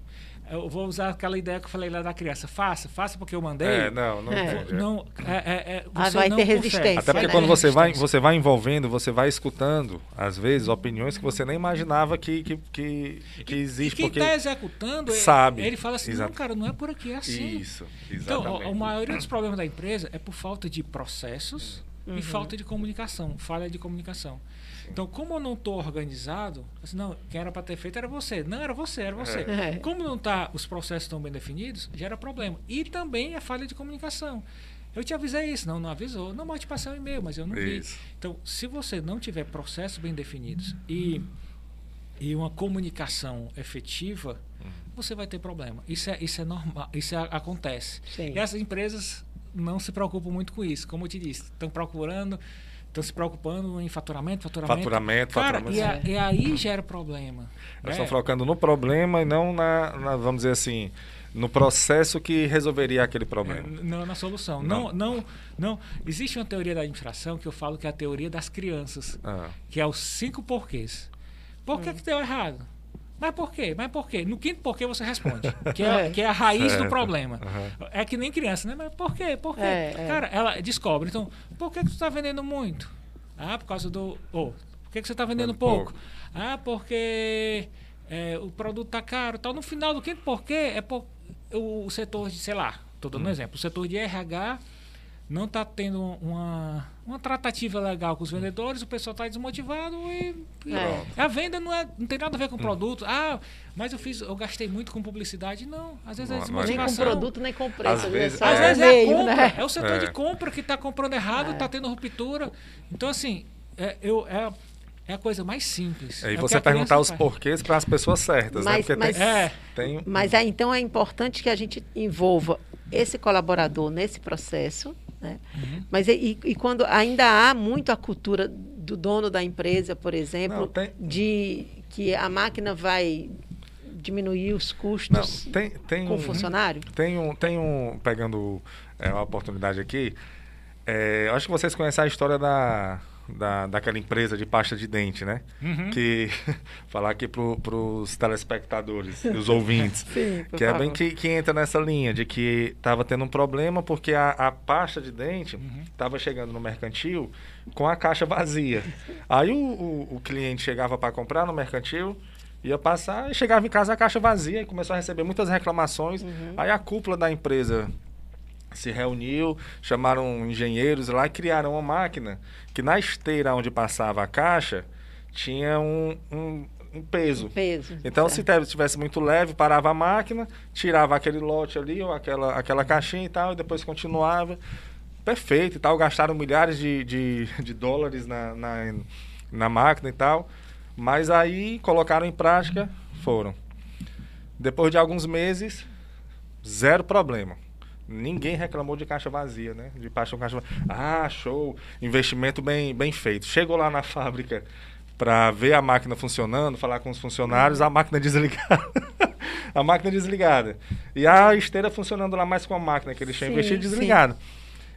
eu vou usar aquela ideia que eu falei lá da criança, faça, faça porque eu mandei. É, não, não É. é. Não, é, é, é, Ah, você vai não ter consegue. resistência, Até porque né? quando você vai, você vai envolvendo, você vai escutando, às vezes, opiniões que você nem imaginava que, que, que, que E existe. quem porque está executando, ele- sabe. ele fala assim, Exato. não, cara, não é por aqui, é assim. Isso, Então, exatamente. a, a maioria dos problemas da empresa é por falta de processos Uhum. e falta de comunicação, falha de comunicação. Então, como eu não estou organizado, assim, não, quem era para ter feito era você. Não, era você, era você. É. Como não tá, os processos estão bem definidos, gera problema. E também a falha de comunicação. Eu te avisei isso, não, não avisou. Não, mas te passei um e-mail, mas eu não vi. Isso. Então, se você não tiver processos bem definidos e, e uma comunicação efetiva, você vai ter problema. Isso é, isso é normal, isso é- acontece. Sim. E as empresas não se preocupam muito com isso, como eu te disse. Estão procurando, estão se preocupando em faturamento, faturamento. Faturamento, Cara, faturamento. E, a- e aí gera problema. Elas né? estão focando no problema e não na, na, vamos dizer assim, no processo que resolveria aquele problema. É, Não na solução. Não. Não. não, não, Existe uma teoria da administração que eu falo que é a teoria das crianças, Ah, que é os cinco porquês. Por Hum. que, que deu errado? Mas por quê? Mas por quê? No quinto porquê você responde. Que é, É. que é a raiz Certo. do problema. Aham. É que nem criança, né? Mas por quê? Por quê? É, é. Cara, ela descobre. Então, por que, que tu está vendendo muito? Ah, por causa do. Ou, por que, que você está vendendo pouco? pouco. Ah, porque é, o produto tá caro. Tal. No final do quinto porquê é por, o, o setor de, sei lá, estou Hum. dando um exemplo, o setor de RH não está tendo uma, uma tratativa legal com os vendedores, o pessoal está desmotivado e, e É. a venda não, é, não tem nada a ver com o produto. Ah, mas eu fiz, eu gastei muito com publicidade. Não, às vezes é Não, não é Nem com desmotivação. produto, nem com preço. Às né? vezes- Às É. vezes é a meio, compra, né? é o setor É. de compra que está comprando errado, É. está tendo ruptura. Então, assim, é, eu, é, é a coisa mais simples. E É o que você perguntar os faz. porquês para as pessoas certas, né? Mas- Porque mas- tem, É, tem Mas aí, então é importante que a gente envolva esse colaborador nesse processo, né? Uhum. Mas e, e quando ainda há muito a cultura do dono da empresa, por exemplo, Não, tem- de que a máquina vai diminuir os não, custos tem, tem com um, o funcionário? Tem um, tem um pegando é, uma oportunidade aqui. é, acho que vocês conhecem a história da, da, daquela empresa de pasta de dente, né? Uhum. Que falar aqui para os telespectadores os ouvintes. Sim, Que é bem favor. que, que entra nessa linha de que estava tendo um problema porque a, a pasta de dente Uhum. estava chegando no mercantil com a caixa vazia. Aí o, o, o cliente chegava para comprar no mercantil, ia passar e chegava em casa a caixa vazia e começou a receber muitas reclamações. Uhum. Aí a cúpula da empresa se reuniu, chamaram engenheiros lá e criaram uma máquina que na esteira onde passava a caixa tinha um, um, um peso. Peso. Então, se certo. teve- estivesse muito leve, parava a máquina, tirava aquele lote ali, ou aquela, aquela caixinha e tal, e depois continuava. Perfeito e tal. Gastaram milhares de, de, de dólares na, na, na máquina e tal. Mas aí colocaram em prática, foram. Depois de alguns meses, zero problema. Ninguém reclamou de caixa vazia, né? De paixão caixa vazia. Ah, show! Investimento bem, bem feito. Chegou lá na fábrica para ver a máquina funcionando, falar com os funcionários, a máquina desligada. a máquina desligada. E a esteira funcionando lá mais com a máquina que ele tinha investido desligada.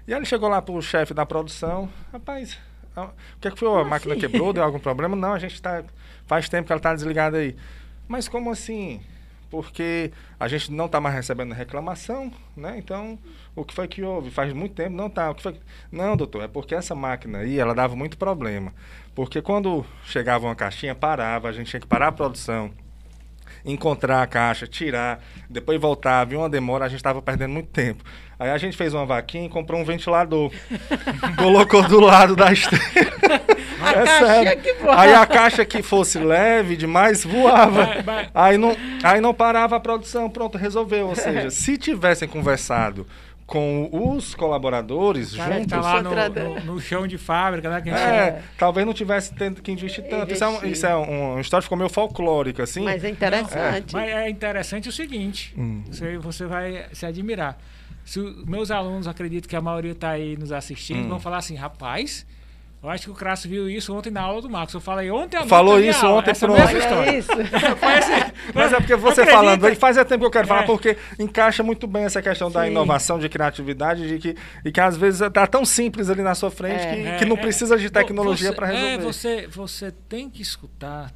E aí ele chegou lá pro chefe da produção, rapaz, o que é que foi? A máquina assim? quebrou, deu algum problema? Não, a gente está faz tempo que ela está desligada aí. Mas como assim? Porque a gente não está mais recebendo reclamação, né? Então, o que foi que houve? Faz muito tempo, não tá. O que? Não, doutor, é porque essa máquina aí, ela dava muito problema. Porque quando chegava uma caixinha, parava, a gente tinha que parar a produção, encontrar a caixa, tirar, depois voltar, havia uma demora, a gente estava perdendo muito tempo. Aí a gente fez uma vaquinha e comprou um ventilador. colocou do lado da esteira. A é sério. Aí a caixa que fosse leve demais voava. Aí, não, aí não parava a produção. Pronto, resolveu. Ou seja, se tivessem conversado com os colaboradores Cara, juntos. Tá lá no, no, no, chão de fábrica, né? Que é, talvez não tivesse tendo que investir tanto. Isso é, um, isso é um, uma história que ficou meio folclórica, assim. Mas é interessante. Não, é. Mas é interessante o seguinte: hum. você, você vai se admirar. Se meus alunos acreditam que a maioria está aí nos assistindo, hum. vão falar assim, rapaz. Eu acho que o Crasso viu isso ontem na aula do Marcos. Eu falei ontem à Falou isso aula. ontem pro mesma história. É isso. assim, mas é porque você falando aí faz tempo que eu quero é. falar, porque encaixa muito bem essa questão Sim. da inovação, de criatividade, de que, e que às vezes está tão simples ali na sua frente é. que, que, não é, precisa de tecnologia para resolver. É, você, você tem que escutar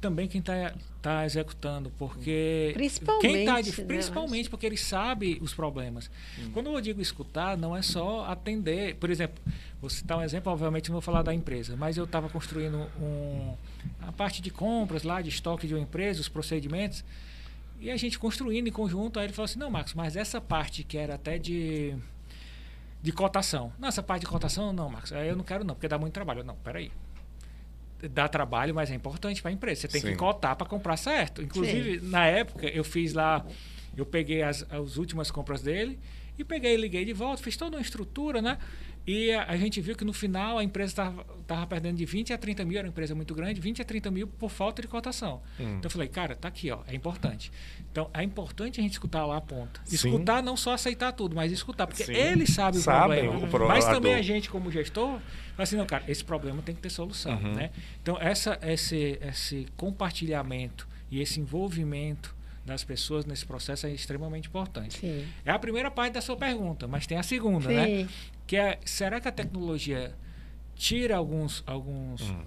também quem está tá executando, porque principalmente, quem tá de, né, principalmente porque ele sabe os problemas. Hum. Quando eu digo escutar, não é só atender. Por exemplo, vou citar um exemplo, obviamente não vou falar da empresa, mas eu estava construindo um, a parte de compras lá, de estoque de uma empresa, os procedimentos, e a gente construindo em conjunto, aí ele falou assim, não, Marcos, mas essa parte que era até de de cotação. Não, essa parte de cotação, não, Marcos, aí eu não quero não, porque dá muito trabalho. Não, peraí dá trabalho, mas é importante para a empresa. Você tem Sim. que cotar para comprar certo. Inclusive, Sim. na época, eu fiz lá, eu peguei as, as últimas compras dele e peguei, liguei de volta, fiz toda uma estrutura, né? E a, a gente viu que no final a empresa estava perdendo de 20 a 30 mil, era uma empresa muito grande, 20 a 30 mil por falta de cotação. Hum. Então eu falei, cara, tá aqui, ó, é importante. Então é importante a gente escutar lá a ponta. Sim. Escutar, não só aceitar tudo, mas escutar, porque Sim. ele sabe o problema. O pro... Mas também a gente, como gestor, fala assim, não, cara, esse problema tem que ter solução. Uhum. Né? Então essa, esse, esse compartilhamento e esse envolvimento das pessoas nesse processo é extremamente importante. Sim. É a primeira parte da sua pergunta, mas tem a segunda, né? Sim. né? Que é, será que a tecnologia tira alguns, alguns hum.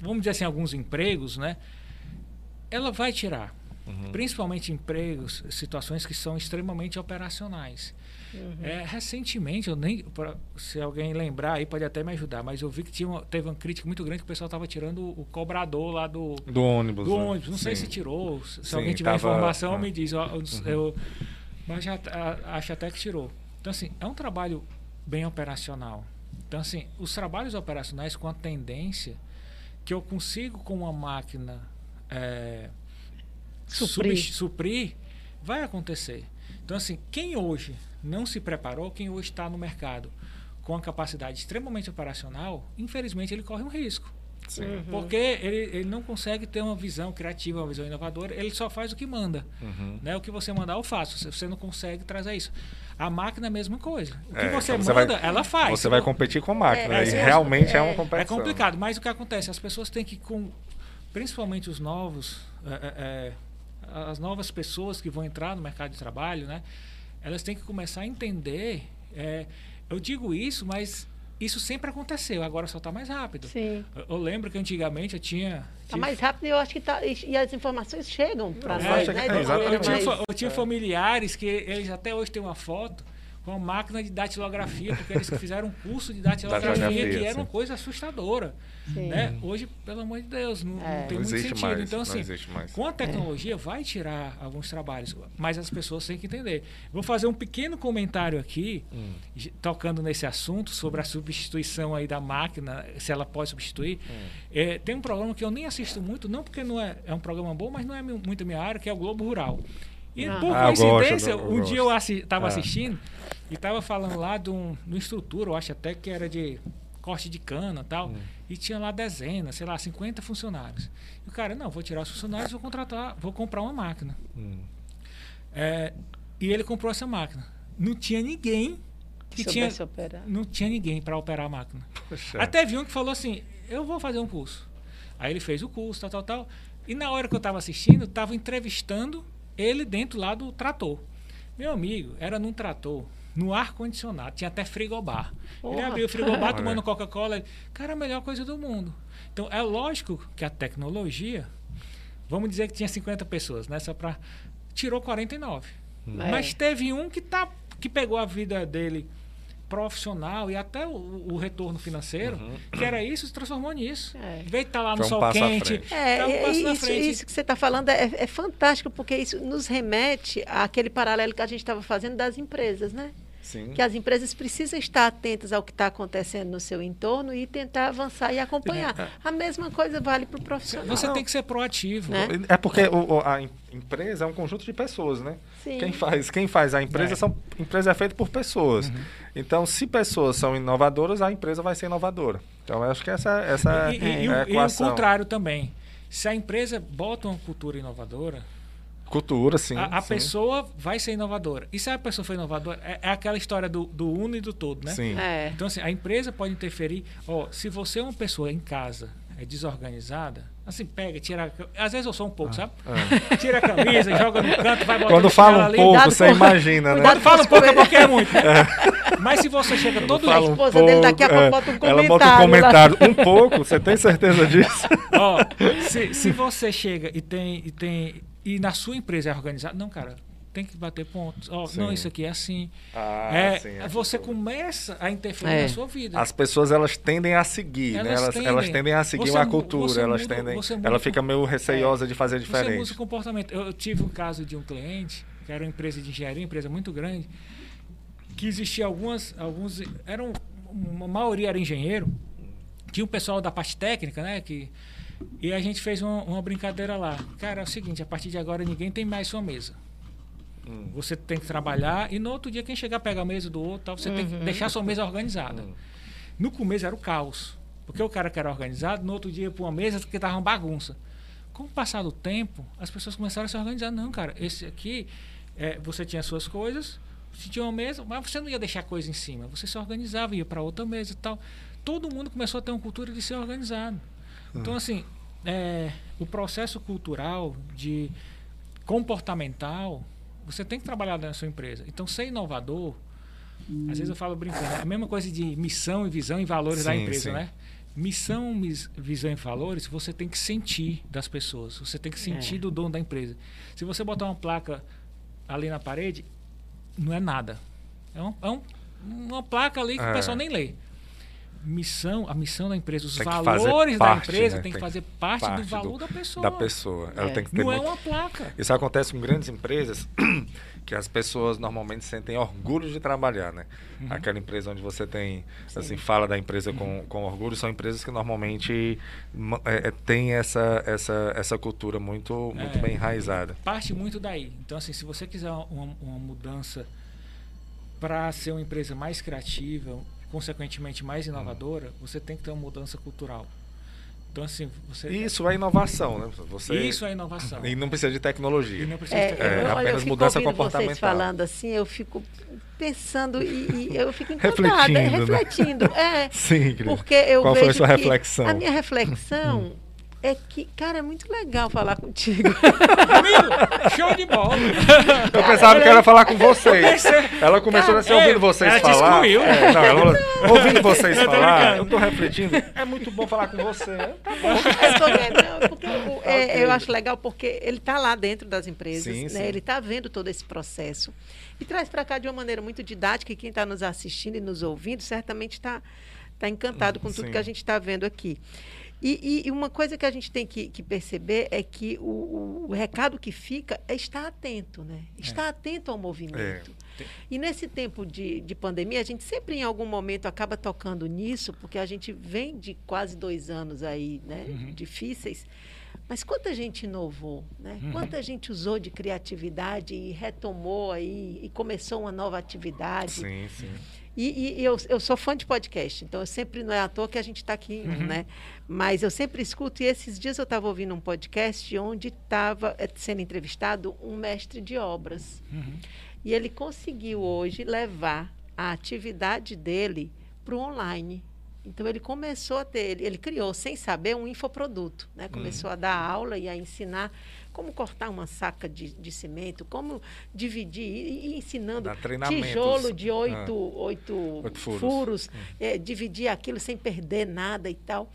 vamos dizer assim, alguns empregos, né? Ela vai tirar. Uhum. Principalmente empregos, situações que são extremamente operacionais. Uhum. É, recentemente, eu nem, pra, se alguém lembrar aí pode até me ajudar, mas eu vi que tinha uma, teve uma crítica muito grande que o pessoal estava tirando o, cobrador lá do, do ônibus. Do né? ônibus. Não Sim. sei se tirou. Se Sim, alguém tiver tava, informação, ah. me diz. Eu, uhum. eu, mas já, acho até que tirou. Então, assim, é um trabalho bem operacional. Então, assim, os trabalhos operacionais com a tendência que eu consigo com uma máquina é, suprir. suprir, vai acontecer. Então, assim, quem hoje não se preparou, quem hoje está no mercado com a capacidade extremamente operacional, infelizmente ele corre um risco. Uhum. Porque ele, ele não consegue ter uma visão criativa, uma visão inovadora, ele só faz o que manda. Uhum. Né? O que você mandar, eu faço. Você não consegue trazer isso. A máquina é a mesma coisa. O que é, você, então você manda, vai, ela faz. Você vai competir com a máquina. É, e é, realmente é, é, uma competição. É complicado, mas o que acontece? As pessoas têm que, com, principalmente os novos, é, é, as novas pessoas que vão entrar no mercado de trabalho, né? elas têm que começar a entender. É, eu digo isso, mas isso sempre aconteceu, agora só está mais rápido. Sim. Eu, eu, lembro que antigamente eu tinha. Está mais rápido e eu acho que tá. E, as informações chegam para nós, né? É, eu, eu, tinha, eu tinha familiares que eles até hoje têm uma foto com a máquina de datilografia, porque eles fizeram um curso de datilografia que era uma coisa assustadora. Né? Hoje, pelo amor de Deus, não, é. não tem não muito sentido. Mais, então, assim, com a tecnologia é. vai tirar alguns trabalhos, mas as pessoas têm que entender. Vou fazer um pequeno comentário aqui, hum. tocando nesse assunto, sobre a substituição aí da máquina, se ela pode substituir. Hum. É, tem um programa que eu nem assisto muito, não porque não é, é um programa bom, mas não é muito minha área, que é o Globo Rural. E ah. por ah, coincidência, gosto, um dia eu estava assi assistindo e estava falando lá de, um, de uma estrutura, eu acho até que era de corte de cana e tal. Hum. e tinha lá dezenas, sei lá, 50 funcionários. E o cara, não, vou tirar os funcionários, vou contratar, vou comprar uma máquina. Hum. É, e ele comprou essa máquina. Não tinha ninguém que tinha, operar. não tinha ninguém para operar a máquina. Poxa. Até vi um que falou assim: eu vou fazer um curso. Aí ele fez o curso, tal, tal, tal. E na hora que eu estava assistindo, estava entrevistando ele dentro lá do trator. Meu amigo, era num trator, no ar-condicionado, tinha até frigobar. Ele Porra. abriu o frigobar tomando Coca-Cola. ele, Cara, a melhor coisa do mundo. Então é lógico que a tecnologia, vamos dizer que tinha 50 pessoas, né? Só pra, tirou 49. É. Mas teve um que, tá, que pegou a vida dele profissional e até o, o retorno financeiro, que era isso, se transformou nisso. É. De estar lá no um sol quente, frente. É, um isso, isso que você está falando é, é fantástico, porque isso nos remete àquele paralelo que a gente estava fazendo das empresas, né? Sim. Que as empresas precisam estar atentas ao que está acontecendo no seu entorno e tentar avançar e acompanhar. A mesma coisa vale para o profissional. Você tem que ser proativo. Né? É porque o- o- a em- empresa é um conjunto de pessoas, né? Sim. Quem faz, quem faz a empresa É. são empresa é feita por pessoas. Uhum. Então, se pessoas são inovadoras, a empresa vai ser inovadora. Então, eu acho que essa, essa E, e- é e o- a e o equação. contrário também. Se a empresa bota uma cultura inovadora, Cultura, sim. a, a sim. pessoa vai ser inovadora. E se a pessoa for inovadora, é, é aquela história do, do uno e do todo, né? Sim. É. Então, assim, a empresa pode interferir. Ó, se você é uma pessoa em casa é desorganizada, assim, pega, tira. a Às vezes eu sou um pouco, sabe? Tira a camisa, joga no canto, vai botar Ah. Quando fala um pouco, Cuidado você com- imagina, né? Quando fala um pouco é porque é muito. Mas se você chega todo dia. um esposa dele daqui a pouco bota um Ela bota um comentário comentário. Um pouco, você tem certeza disso? Ó, se, se você chega e tem, e tem. E na sua empresa é organizado. Não, cara, tem que bater pontos. Ó, não, isso aqui é assim. Ah, é, sim, é você cultura. começa a interferir É. na sua vida. As pessoas elas tendem a seguir, né? Elas Elas, tendem. elas tendem a seguir Você uma cultura, você elas muda- tendem. você muda ela o- fica meio receiosa de fazer Você muda diferente. o comportamento. Eu, eu tive um caso de um cliente, que era uma empresa de engenharia, uma empresa muito grande, que existia algumas. alguns eram Uma maioria era engenheiro. Tinha um pessoal da parte técnica, né? Que, e a gente fez uma, uma brincadeira lá. Cara, é o seguinte, a partir de agora ninguém tem mais sua mesa. Hum. Você tem que trabalhar e no outro dia quem chegar pega a mesa do outro, tal, você tem que deixar sua mesa organizada. Hum. No começo era o caos. Porque o cara que era organizado, no outro dia ia para uma mesa que estava uma bagunça. Com o passar do tempo, as pessoas começaram a se organizar. Não, cara, esse aqui, é, você tinha suas coisas, você tinha uma mesa, mas você não ia deixar coisa em cima. Você se organizava, ia para outra mesa e tal. Todo mundo começou a ter uma cultura de ser organizado. Então, assim, é, o processo cultural de comportamental, você tem que trabalhar na sua empresa. Então, ser inovador, às vezes eu falo brincando, é a mesma coisa de missão e visão e valores da Sim, empresa, sim. né? Missão, mis- visão e valores, você tem que sentir das pessoas, você tem que sentir É. do dono da empresa. Se você botar uma placa ali na parede, não é nada. É, um- é um- uma placa ali que É. o pessoal nem lê. Missão, a missão da empresa, os Tem valores da parte, empresa né? tem que Tem fazer parte, parte do valor do- da pessoa. Da pessoa. Ela É. tem que ter Não é muito- uma placa. Isso acontece com grandes empresas que as pessoas normalmente sentem orgulho de trabalhar, né? Uhum. Aquela empresa onde você tem, assim, fala da empresa com, com orgulho, são empresas que normalmente ma- é, é, têm essa, essa, essa cultura muito, muito É. bem enraizada. parte muito daí. Então, assim, se você quiser uma, uma mudança para ser uma empresa mais criativa, consequentemente mais inovadora, você tem que ter uma mudança cultural. Então, assim, você. Isso é inovação, né? Você, Isso é inovação. E não precisa de tecnologia. E não precisa É, ter- É, eu, apenas fico mudança comportamental. vocês falando assim, eu fico pensando e, e eu fico encantada, Refletindo, né? refletindo. É, Sim, querida. porque eu Qual foi a vejo sua que reflexão? A minha reflexão é que, cara, é muito legal falar contigo. Amigo, show de bola. Eu pensava que ia falar com vocês. Ela começou assim, Cara, ouvindo é, vocês ela te falar. excluiu. É, não, ela ouvindo vocês Eu falar, brincando. eu tô refletindo. É muito bom falar com você. Tá bom. Não, porque o- é, eu acho legal porque ele está lá dentro das empresas, Sim, né? sim. ele está vendo todo esse processo e traz para cá de uma maneira muito didática e quem está nos assistindo e nos ouvindo certamente está tá encantado com tudo Sim. que a gente está vendo aqui. E, e- uma coisa que a gente tem que, que perceber é que o, o- recado que fica é estar atento, né? Estar atento ao movimento. É. E nesse tempo de, de pandemia, a gente sempre em algum momento acaba tocando nisso, porque a gente vem de quase dois anos aí, né, Uhum. difíceis. Mas quanta gente inovou, né? Uhum. Quanta gente usou de criatividade e retomou aí e começou uma nova atividade. Sim, sim. E, e eu, eu sou fã de podcast, então eu sempre não é à toa que a gente está aqui, Uhum. né? Mas eu sempre escuto, e esses dias eu estava ouvindo um podcast onde estava sendo entrevistado um mestre de obras. Uhum. E ele conseguiu hoje levar a atividade dele para o online. Então ele começou a ter, ele, ele criou sem saber um infoproduto, né? Começou a dar aula e a ensinar como cortar uma saca de, de cimento, como dividir e, e ensinando tijolo de oito, Ah. oito, Oito furos. furos, é, dividir aquilo sem perder nada e tal.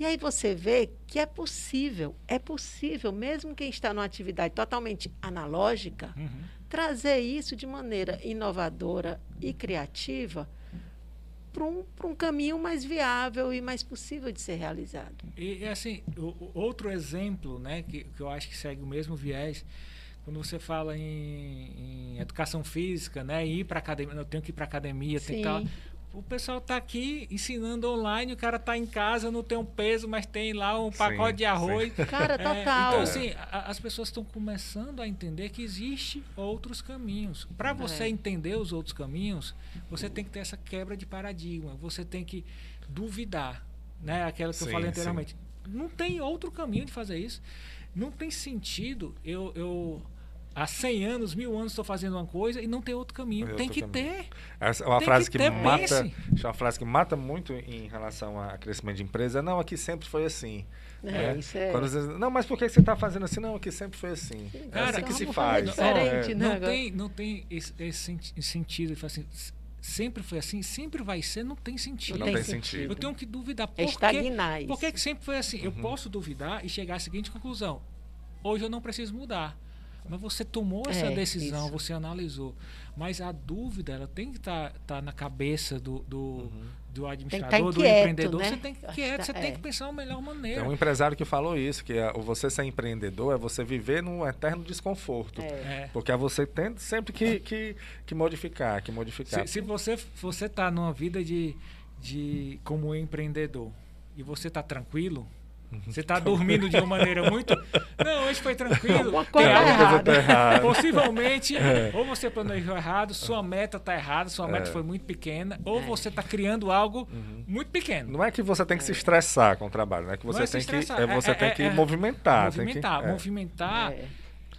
E aí você vê que é possível, é possível, mesmo quem está numa atividade totalmente analógica, Uhum. trazer isso de maneira inovadora e criativa para um, pra um caminho mais viável e mais possível de ser realizado. E, assim, o, outro exemplo, né, que, que eu acho que segue o mesmo viés, quando você fala em, em educação física, né, ir para academia, eu tenho que ir para academia, tem que estar Sim. O pessoal está aqui ensinando online, o cara está em casa, não tem um peso, mas tem lá um pacote Sim, de arroz. Cara, É, total. então, É. assim, a- as pessoas estão começando a entender que existe outros caminhos. Para você É. entender os outros caminhos, você tem que ter essa quebra de paradigma. Você tem que duvidar, né? Aquela que eu Sim, falei sim. anteriormente. Não tem outro caminho de fazer isso. Não tem sentido eu, eu há 100 anos, mil anos estou fazendo uma coisa e não tem outro caminho. Tem que caminho. ter. Essa é uma Tem frase que que, ter, mata. pense. acho uma frase que mata muito em relação a crescimento de empresa. Não, aqui sempre foi assim. É, né? isso é. Quando não, mas por que você está fazendo assim? Não, aqui sempre foi assim. é Cara, assim que se faz. É. né? Não agora? tem, não tem esse, esse senti- sentido de falar assim, sempre foi assim, sempre vai ser, não tem sentido. Não tem tem sentido. sentido. Eu tenho que duvidar. Por É quê? estagnar isso. Por que, sempre foi assim? Eu Uhum. posso duvidar e chegar à seguinte conclusão. Hoje eu não preciso mudar. Mas você tomou essa É, decisão, isso. você analisou. Mas a dúvida, ela tem que estar na cabeça do, do, Uhum. do tá administrador, do inquieto, empreendedor. né? Você tem que, quieto, que você tá- tem é. que pensar uma melhor maneira. Tem um empresário que falou isso, que o você ser empreendedor é você viver num eterno desconforto. É. É. Porque é você tem sempre que, que, que modificar, que modificar. Se, se você você está numa vida de, de como empreendedor e você está tranquilo, você está dormindo de uma maneira muito. Não, hoje foi tranquilo. Tem coisa tá errada. tá errada. Possivelmente, ou você planejou errado, sua meta está errada, sua meta É. foi muito pequena, ou você está criando algo Uhum. muito pequeno. Não é que você tem que se estressar com o trabalho, não é que você é tem que, é, é- você é- tem que é- movimentar. tem que- movimentar, é. movimentar É.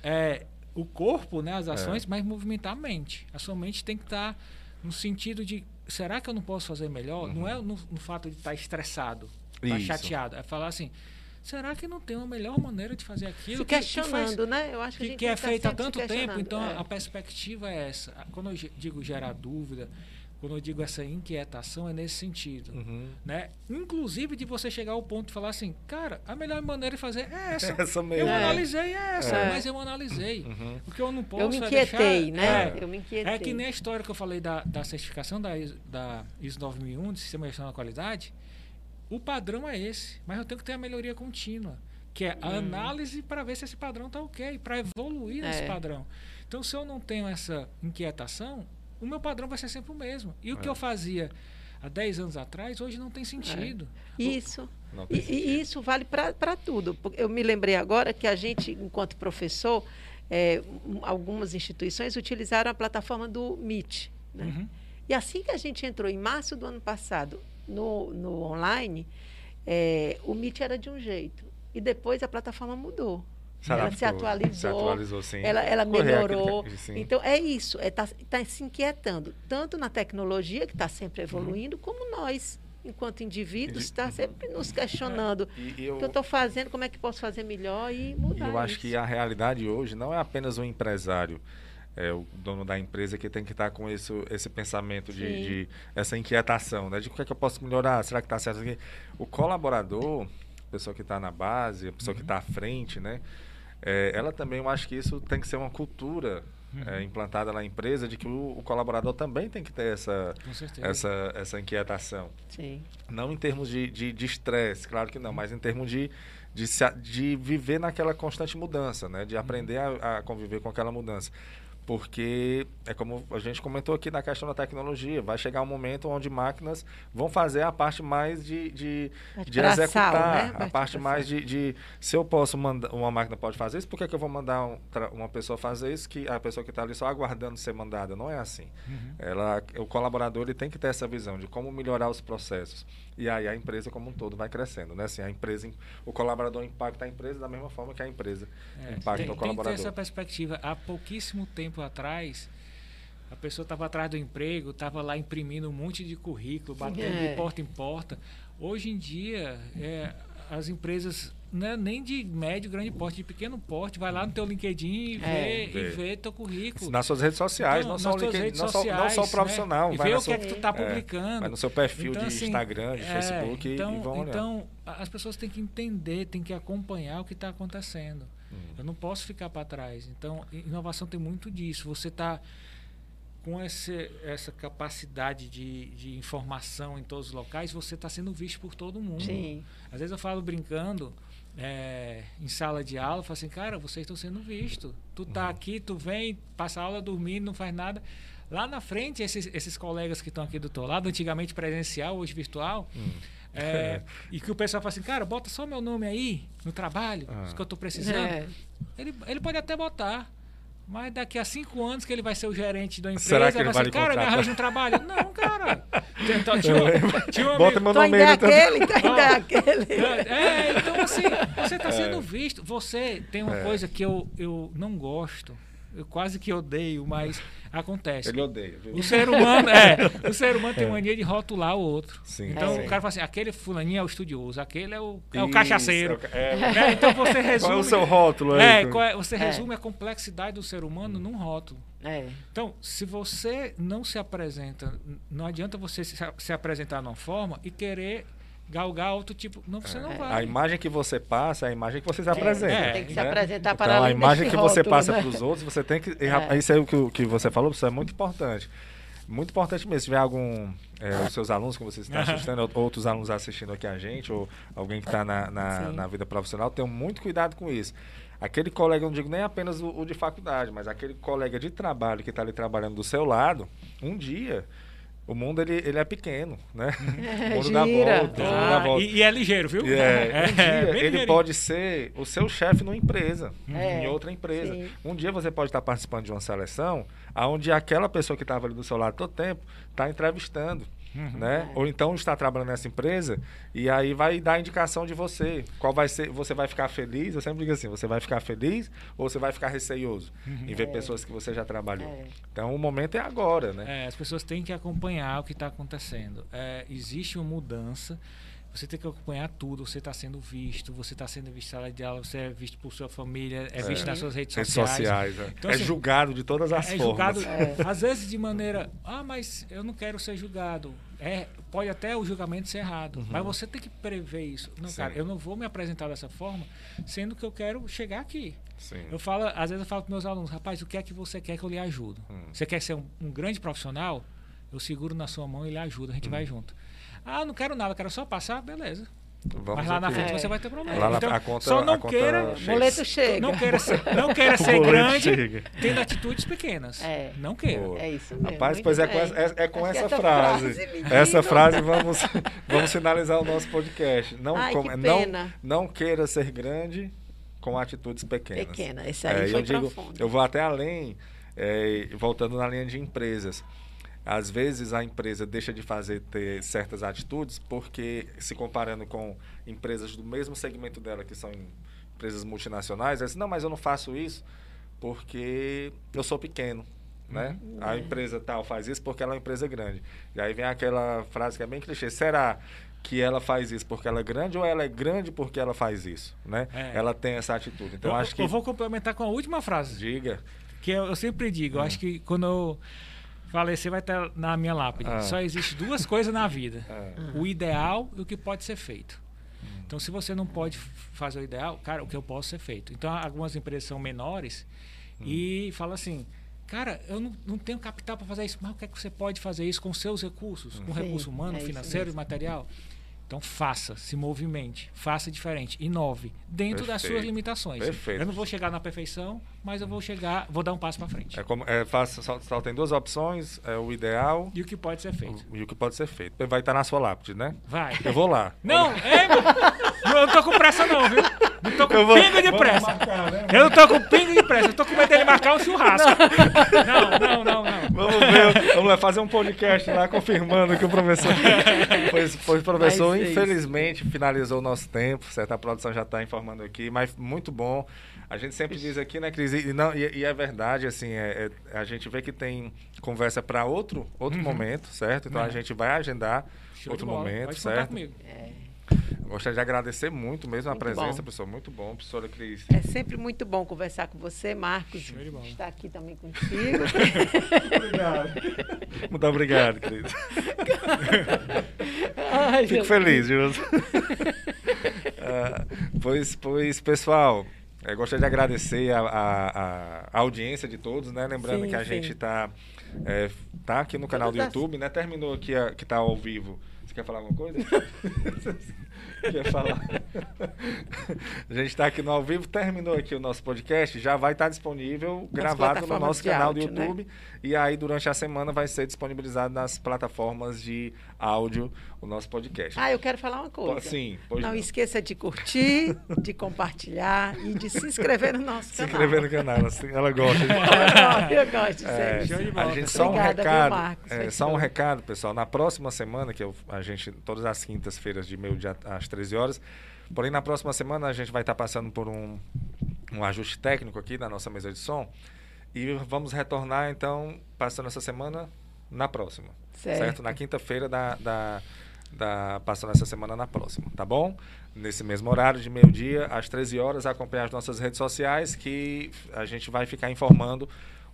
é, o corpo, né, as ações, mas movimentar a mente. A sua mente tem que estar no sentido de será que eu não posso fazer melhor? Não é no, no fato de estar estressado, Isso. chateado, é falar assim, será que não tem uma melhor maneira de fazer aquilo? Se que- que faz- questionando, né? Eu acho que, a que, gente que é estar feito há tanto tempo, questionando. então É. a perspectiva é essa. Quando eu digo gerar dúvida, quando eu digo essa inquietação, é nesse sentido. Uhum. Né? Inclusive de você chegar ao ponto de falar assim, cara, a melhor maneira de fazer é essa. Essa Eu mesmo. É. analisei essa, É. mas eu analisei. Uhum. O que eu não posso Eu me é inquietei, deixar- né? É, Eu me inquietei. é que nem a história que eu falei da, da certificação da, da ISO 9001, de Sistema de Gestão da Qualidade. O padrão é esse, mas eu tenho que ter a melhoria contínua, que é a análise para ver se esse padrão está ok, para evoluir nesse É. padrão. Então, se eu não tenho essa inquietação, o meu padrão vai ser sempre o mesmo. E o que É. eu fazia há 10 anos atrás, hoje não tem sentido. Isso. Não E, tem e sentido. isso vale para tudo. Porque Eu me lembrei agora que a gente, enquanto professor, é, algumas instituições utilizaram a plataforma do Meet. Né? Uhum. E assim que a gente entrou em março do ano passado no, no online, é, o Meet era de um jeito. E depois a plataforma mudou. Ela se atualizou, Se atualizou. Ela, ela melhorou. aquele-. Então, é isso. Está tá se inquietando, tanto na tecnologia, que está sempre evoluindo, como nós, enquanto indivíduos, Indi- está sempre nos questionando. E- e O que eu estou fazendo, como é que posso fazer melhor e mudar eu acho isso. que a realidade hoje não é apenas o empresário, é o dono da empresa que tem que estar com esse, esse pensamento de, de- essa inquietação, né? De o que é que eu posso melhorar? Será que está certo aqui? O colaborador, a pessoa que está na base, a pessoa que está à frente, né? É, ela também, eu acho que isso tem que ser uma cultura é, implantada na empresa de que o, o colaborador também tem que ter essa, essa, essa inquietação. Sim. Não em termos de de de estresse, claro que não, mas em termos de, de, se de viver naquela constante mudança, né? de aprender a, a conviver com aquela mudança. Porque é como a gente comentou aqui na questão da tecnologia, vai chegar um momento onde máquinas vão fazer a parte mais de, de, de executar, né? a parte mais de, de, se eu posso mandar, uma máquina pode fazer isso, por que, que eu vou mandar um, uma pessoa fazer isso que a pessoa que está ali só aguardando ser mandada? Não é assim. Uhum. Ela, o colaborador ele tem que ter essa visão de como melhorar os processos. E aí a empresa como um todo vai crescendo, né? Assim, a empresa, o colaborador impacta a empresa da mesma forma que a empresa é, impacta tem, o colaborador. Tem que ter essa perspectiva. Há pouquíssimo tempo atrás, a pessoa estava atrás do emprego, estava lá imprimindo um monte de currículo, batendo é. de porta em porta. Hoje em dia, é, as empresas né, nem de médio, grande porte, de pequeno porte, vai lá no teu LinkedIn e vê, é. e vê teu currículo. Nas suas redes sociais, então, não, só o LinkedIn, não, sociais, só, não só o né? profissional. Né? E vê o que é que tu está é, publicando. vai no seu perfil então, de assim, Instagram, de é, Facebook então, e vão olhar. Então, as pessoas têm que entender, têm que acompanhar o que está acontecendo. Hum. Eu não posso ficar para trás. Então, inovação tem muito disso. Você está com esse, essa capacidade de, de informação em todos os locais, você está sendo visto por todo mundo. Sim. Às vezes eu falo brincando, é, em sala de aula, falo assim, cara, vocês estão sendo vistos. Tu tá uhum. aqui, tu vem, passa aula dormindo, não faz nada. Lá na frente, esses, esses colegas que estão aqui do teu lado, antigamente presencial, hoje virtual, hum. é, e que o pessoal fala assim, cara, bota só meu nome aí no trabalho, ah. que eu estou precisando. É. Ele, ele pode até botar. Mas daqui a cinco anos que ele vai ser o gerente da empresa, Será que ele vai assim, cara, me arranja um trabalho. Não, cara. Então, tinha, tinha um Bota meu nome ainda aquele, tá ainda aquele. É, então assim, você está sendo é. visto. Você tem uma é. coisa que eu, eu não gosto eu quase que odeio, mas acontece. Ele odeia. Viu? O ser humano, é, o ser humano tem é. mania de rotular o outro. Sim, então é. o cara fala assim, aquele fulaninho é o estudioso, aquele é o, é o cachaceiro. É, é. então você resume. Qual é o seu rótulo aí? É, você resume a complexidade do ser humano num rótulo. É. Então, se você não se apresenta, não adianta você se, se apresentar de uma forma e querer galgar outro tipo. Não, você é. não vai. A imagem que você passa é a imagem que você se apresenta. É, tem que né? se apresentar para então, a imagem que você passa né? para os outros, você tem que. É. Isso é o que, que você falou, isso é muito importante. Muito importante mesmo. Se tiver algum. É, os seus alunos que você está assistindo, outros alunos assistindo aqui a gente, ou alguém que está na, na, na, vida profissional, tenham muito cuidado com isso. Aquele colega, não digo nem apenas o, o de faculdade, mas aquele colega de trabalho que está ali trabalhando do seu lado, um dia o mundo ele, ele é pequeno, né? É, o mundo dá volta, ah, dá volta. E, e, é ligeiro, viu? É, um dia é, ele pode ser o seu chefe numa empresa, é, em outra empresa. Sim. Um dia você pode estar participando de uma seleção onde aquela pessoa que estava ali do seu lado todo tempo está entrevistando. Uhum. Né? É. Ou então está trabalhando nessa empresa e aí vai dar indicação de você. Qual vai ser? Você vai ficar feliz? Eu sempre digo assim: você vai ficar feliz ou você vai ficar receioso uhum. em ver é. pessoas que você já trabalhou? É. Então o momento é agora, né? É, as pessoas têm que acompanhar o que está acontecendo. É, existe uma mudança você tem que acompanhar tudo, você está sendo visto, você está sendo visto na sala de aula, você é visto por sua família, é, é. visto nas suas redes, redes sociais. sociais é. Então, é assim, julgado de todas as é formas. Julgado, é. Às vezes de maneira, ah, mas eu não quero ser julgado. É, pode até o julgamento ser errado, uhum. mas você tem que prever isso. Não, Sim. cara, eu não vou me apresentar dessa forma, sendo que eu quero chegar aqui. Sim. Eu falo, às vezes eu falo para meus alunos, rapaz, o que é que você quer que eu lhe ajude? Hum. Você quer ser um, um, grande profissional? Eu seguro na sua mão e lhe ajudo, a gente hum. vai junto. Ah, não quero nada, quero só passar, beleza. Vamos Mas lá na frente é. você vai ter problema. Lá então, conta, só não queira. Boleto chega. Não queira ser, não queira ser grande chega. tendo atitudes pequenas. É. Não queira. É isso mesmo. Rapaz, pois é com essa, é, é com essa, essa frase. frase essa frase vamos, vamos finalizar o nosso podcast. Não, Ai, com, não, não queira ser grande com atitudes pequenas. Pequena, esse aí é, foi eu digo, Eu vou até além, é, voltando na linha de empresas. Às vezes a empresa deixa de fazer ter certas atitudes porque, se comparando com empresas do mesmo segmento dela, que são empresas multinacionais, ela diz, não, mas eu não faço isso porque eu sou pequeno. Né? Uhum. A empresa tal faz isso porque ela é uma empresa grande. E aí vem aquela frase que é bem clichê. Será que ela faz isso porque ela é grande ou ela é grande porque ela faz isso? Né? É. Ela tem essa atitude. Então, eu, acho que... eu vou complementar com a última frase. Diga. Que eu, eu sempre digo. Eu acho que quando eu Falecer vai estar na minha lápide. Ah. Só existe duas coisas na vida: ah. o ideal e o que pode ser feito. Hum. Então, se você não pode fazer o ideal, cara, o que eu posso ser feito. Então, algumas empresas são menores hum. e falam assim: cara, eu não, não tenho capital para fazer isso, mas o que é que você pode fazer isso com seus recursos, com Sim, recurso humano, é financeiro e material? Então faça, se movimente, faça diferente, inove dentro das Perfeito. suas limitações. Perfeito. Eu não vou chegar na perfeição, mas eu vou chegar, vou dar um passo para frente. É como, é, faça, só, só tem duas opções, é o ideal E o que pode ser feito? e o que pode ser feito. Vai estar na sua lápide, né? Vai. Eu vou lá. Não, é, eu não tô com pressa não, viu? Não tô com Eu vou- pingo de pressa. marcar, né? Eu não tô com pingo de pressa, eu tô com medo dele marcar um churrasco. Não, não, não, não. Vamos ver, vamos lá fazer um podcast lá confirmando que o professor. Pois, pois o professor, ser isso. infelizmente, finalizou o nosso tempo, certo? A produção já está informando aqui, mas muito bom. A gente sempre diz aqui, né, Cris? E, não, e, e é verdade, assim, é, é- a gente vê que tem conversa para outro, outro momento, certo? Então É. a gente vai agendar Show outro momento, certo? comigo. Gostaria de agradecer muito mesmo a Muito presença, bom. professor. Muito bom, professora Cris. É sempre muito bom conversar com você, Marcos. Estar aqui também contigo. Muito obrigado, Cris. Ai, Fico feliz, viu? Ah, pois, pois, pessoal, eu gostaria de agradecer a, a- a- a audiência de todos, né? Lembrando Sim, que a sim. gente está tá aqui no canal do Todas as- YouTube, né? Terminou aqui, a, que tá ao vivo. Você quer falar alguma coisa? quer falar? a gente está aqui no ao vivo, terminou aqui o nosso podcast, já vai estar disponível, gravado no nosso canal áudio, do né? YouTube. E aí, durante a semana, vai ser disponibilizado nas plataformas de áudio o nosso podcast. Ah, eu quero falar uma coisa. Sim, pois não, não. esqueça de curtir, de compartilhar e de se inscrever no nosso Se canal. inscrever no canal, assim, ela gosta. de- eu gosto de É, ser. A gente só um Obrigada, viu, recado, Marcos? é, só um recado, pessoal. Na próxima semana, que eu- a gente, todas as quintas-feiras de meio dia às 13 horas, porém na próxima semana a gente vai estar passando por um, um ajuste técnico aqui na nossa mesa de som e vamos retornar então passando essa semana na próxima, Certo. Na quinta-feira da, da, da passando essa semana na próxima, tá bom? Nesse mesmo horário de meio dia às 13 horas, acompanhar as nossas redes sociais que a gente vai ficar informando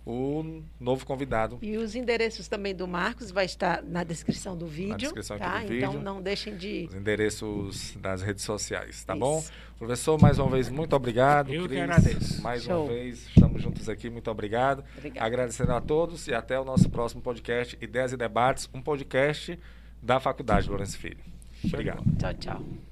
o novo convidado E os endereços também do Marcos vai estar na descrição do vídeo. descrição aqui tá? do Então vídeo. não deixem de. os endereços das redes sociais, tá Isso. bom? Professor, mais uma vez, muito obrigado. Eu que Cris, agradeço. Mais Show. uma vez, estamos juntos aqui, muito obrigado. Obrigada. Agradecendo a todos e até o nosso próximo podcast, Ideias e Debates, um podcast da Faculdade Lourenço Filho. Obrigado. Tchau, tchau.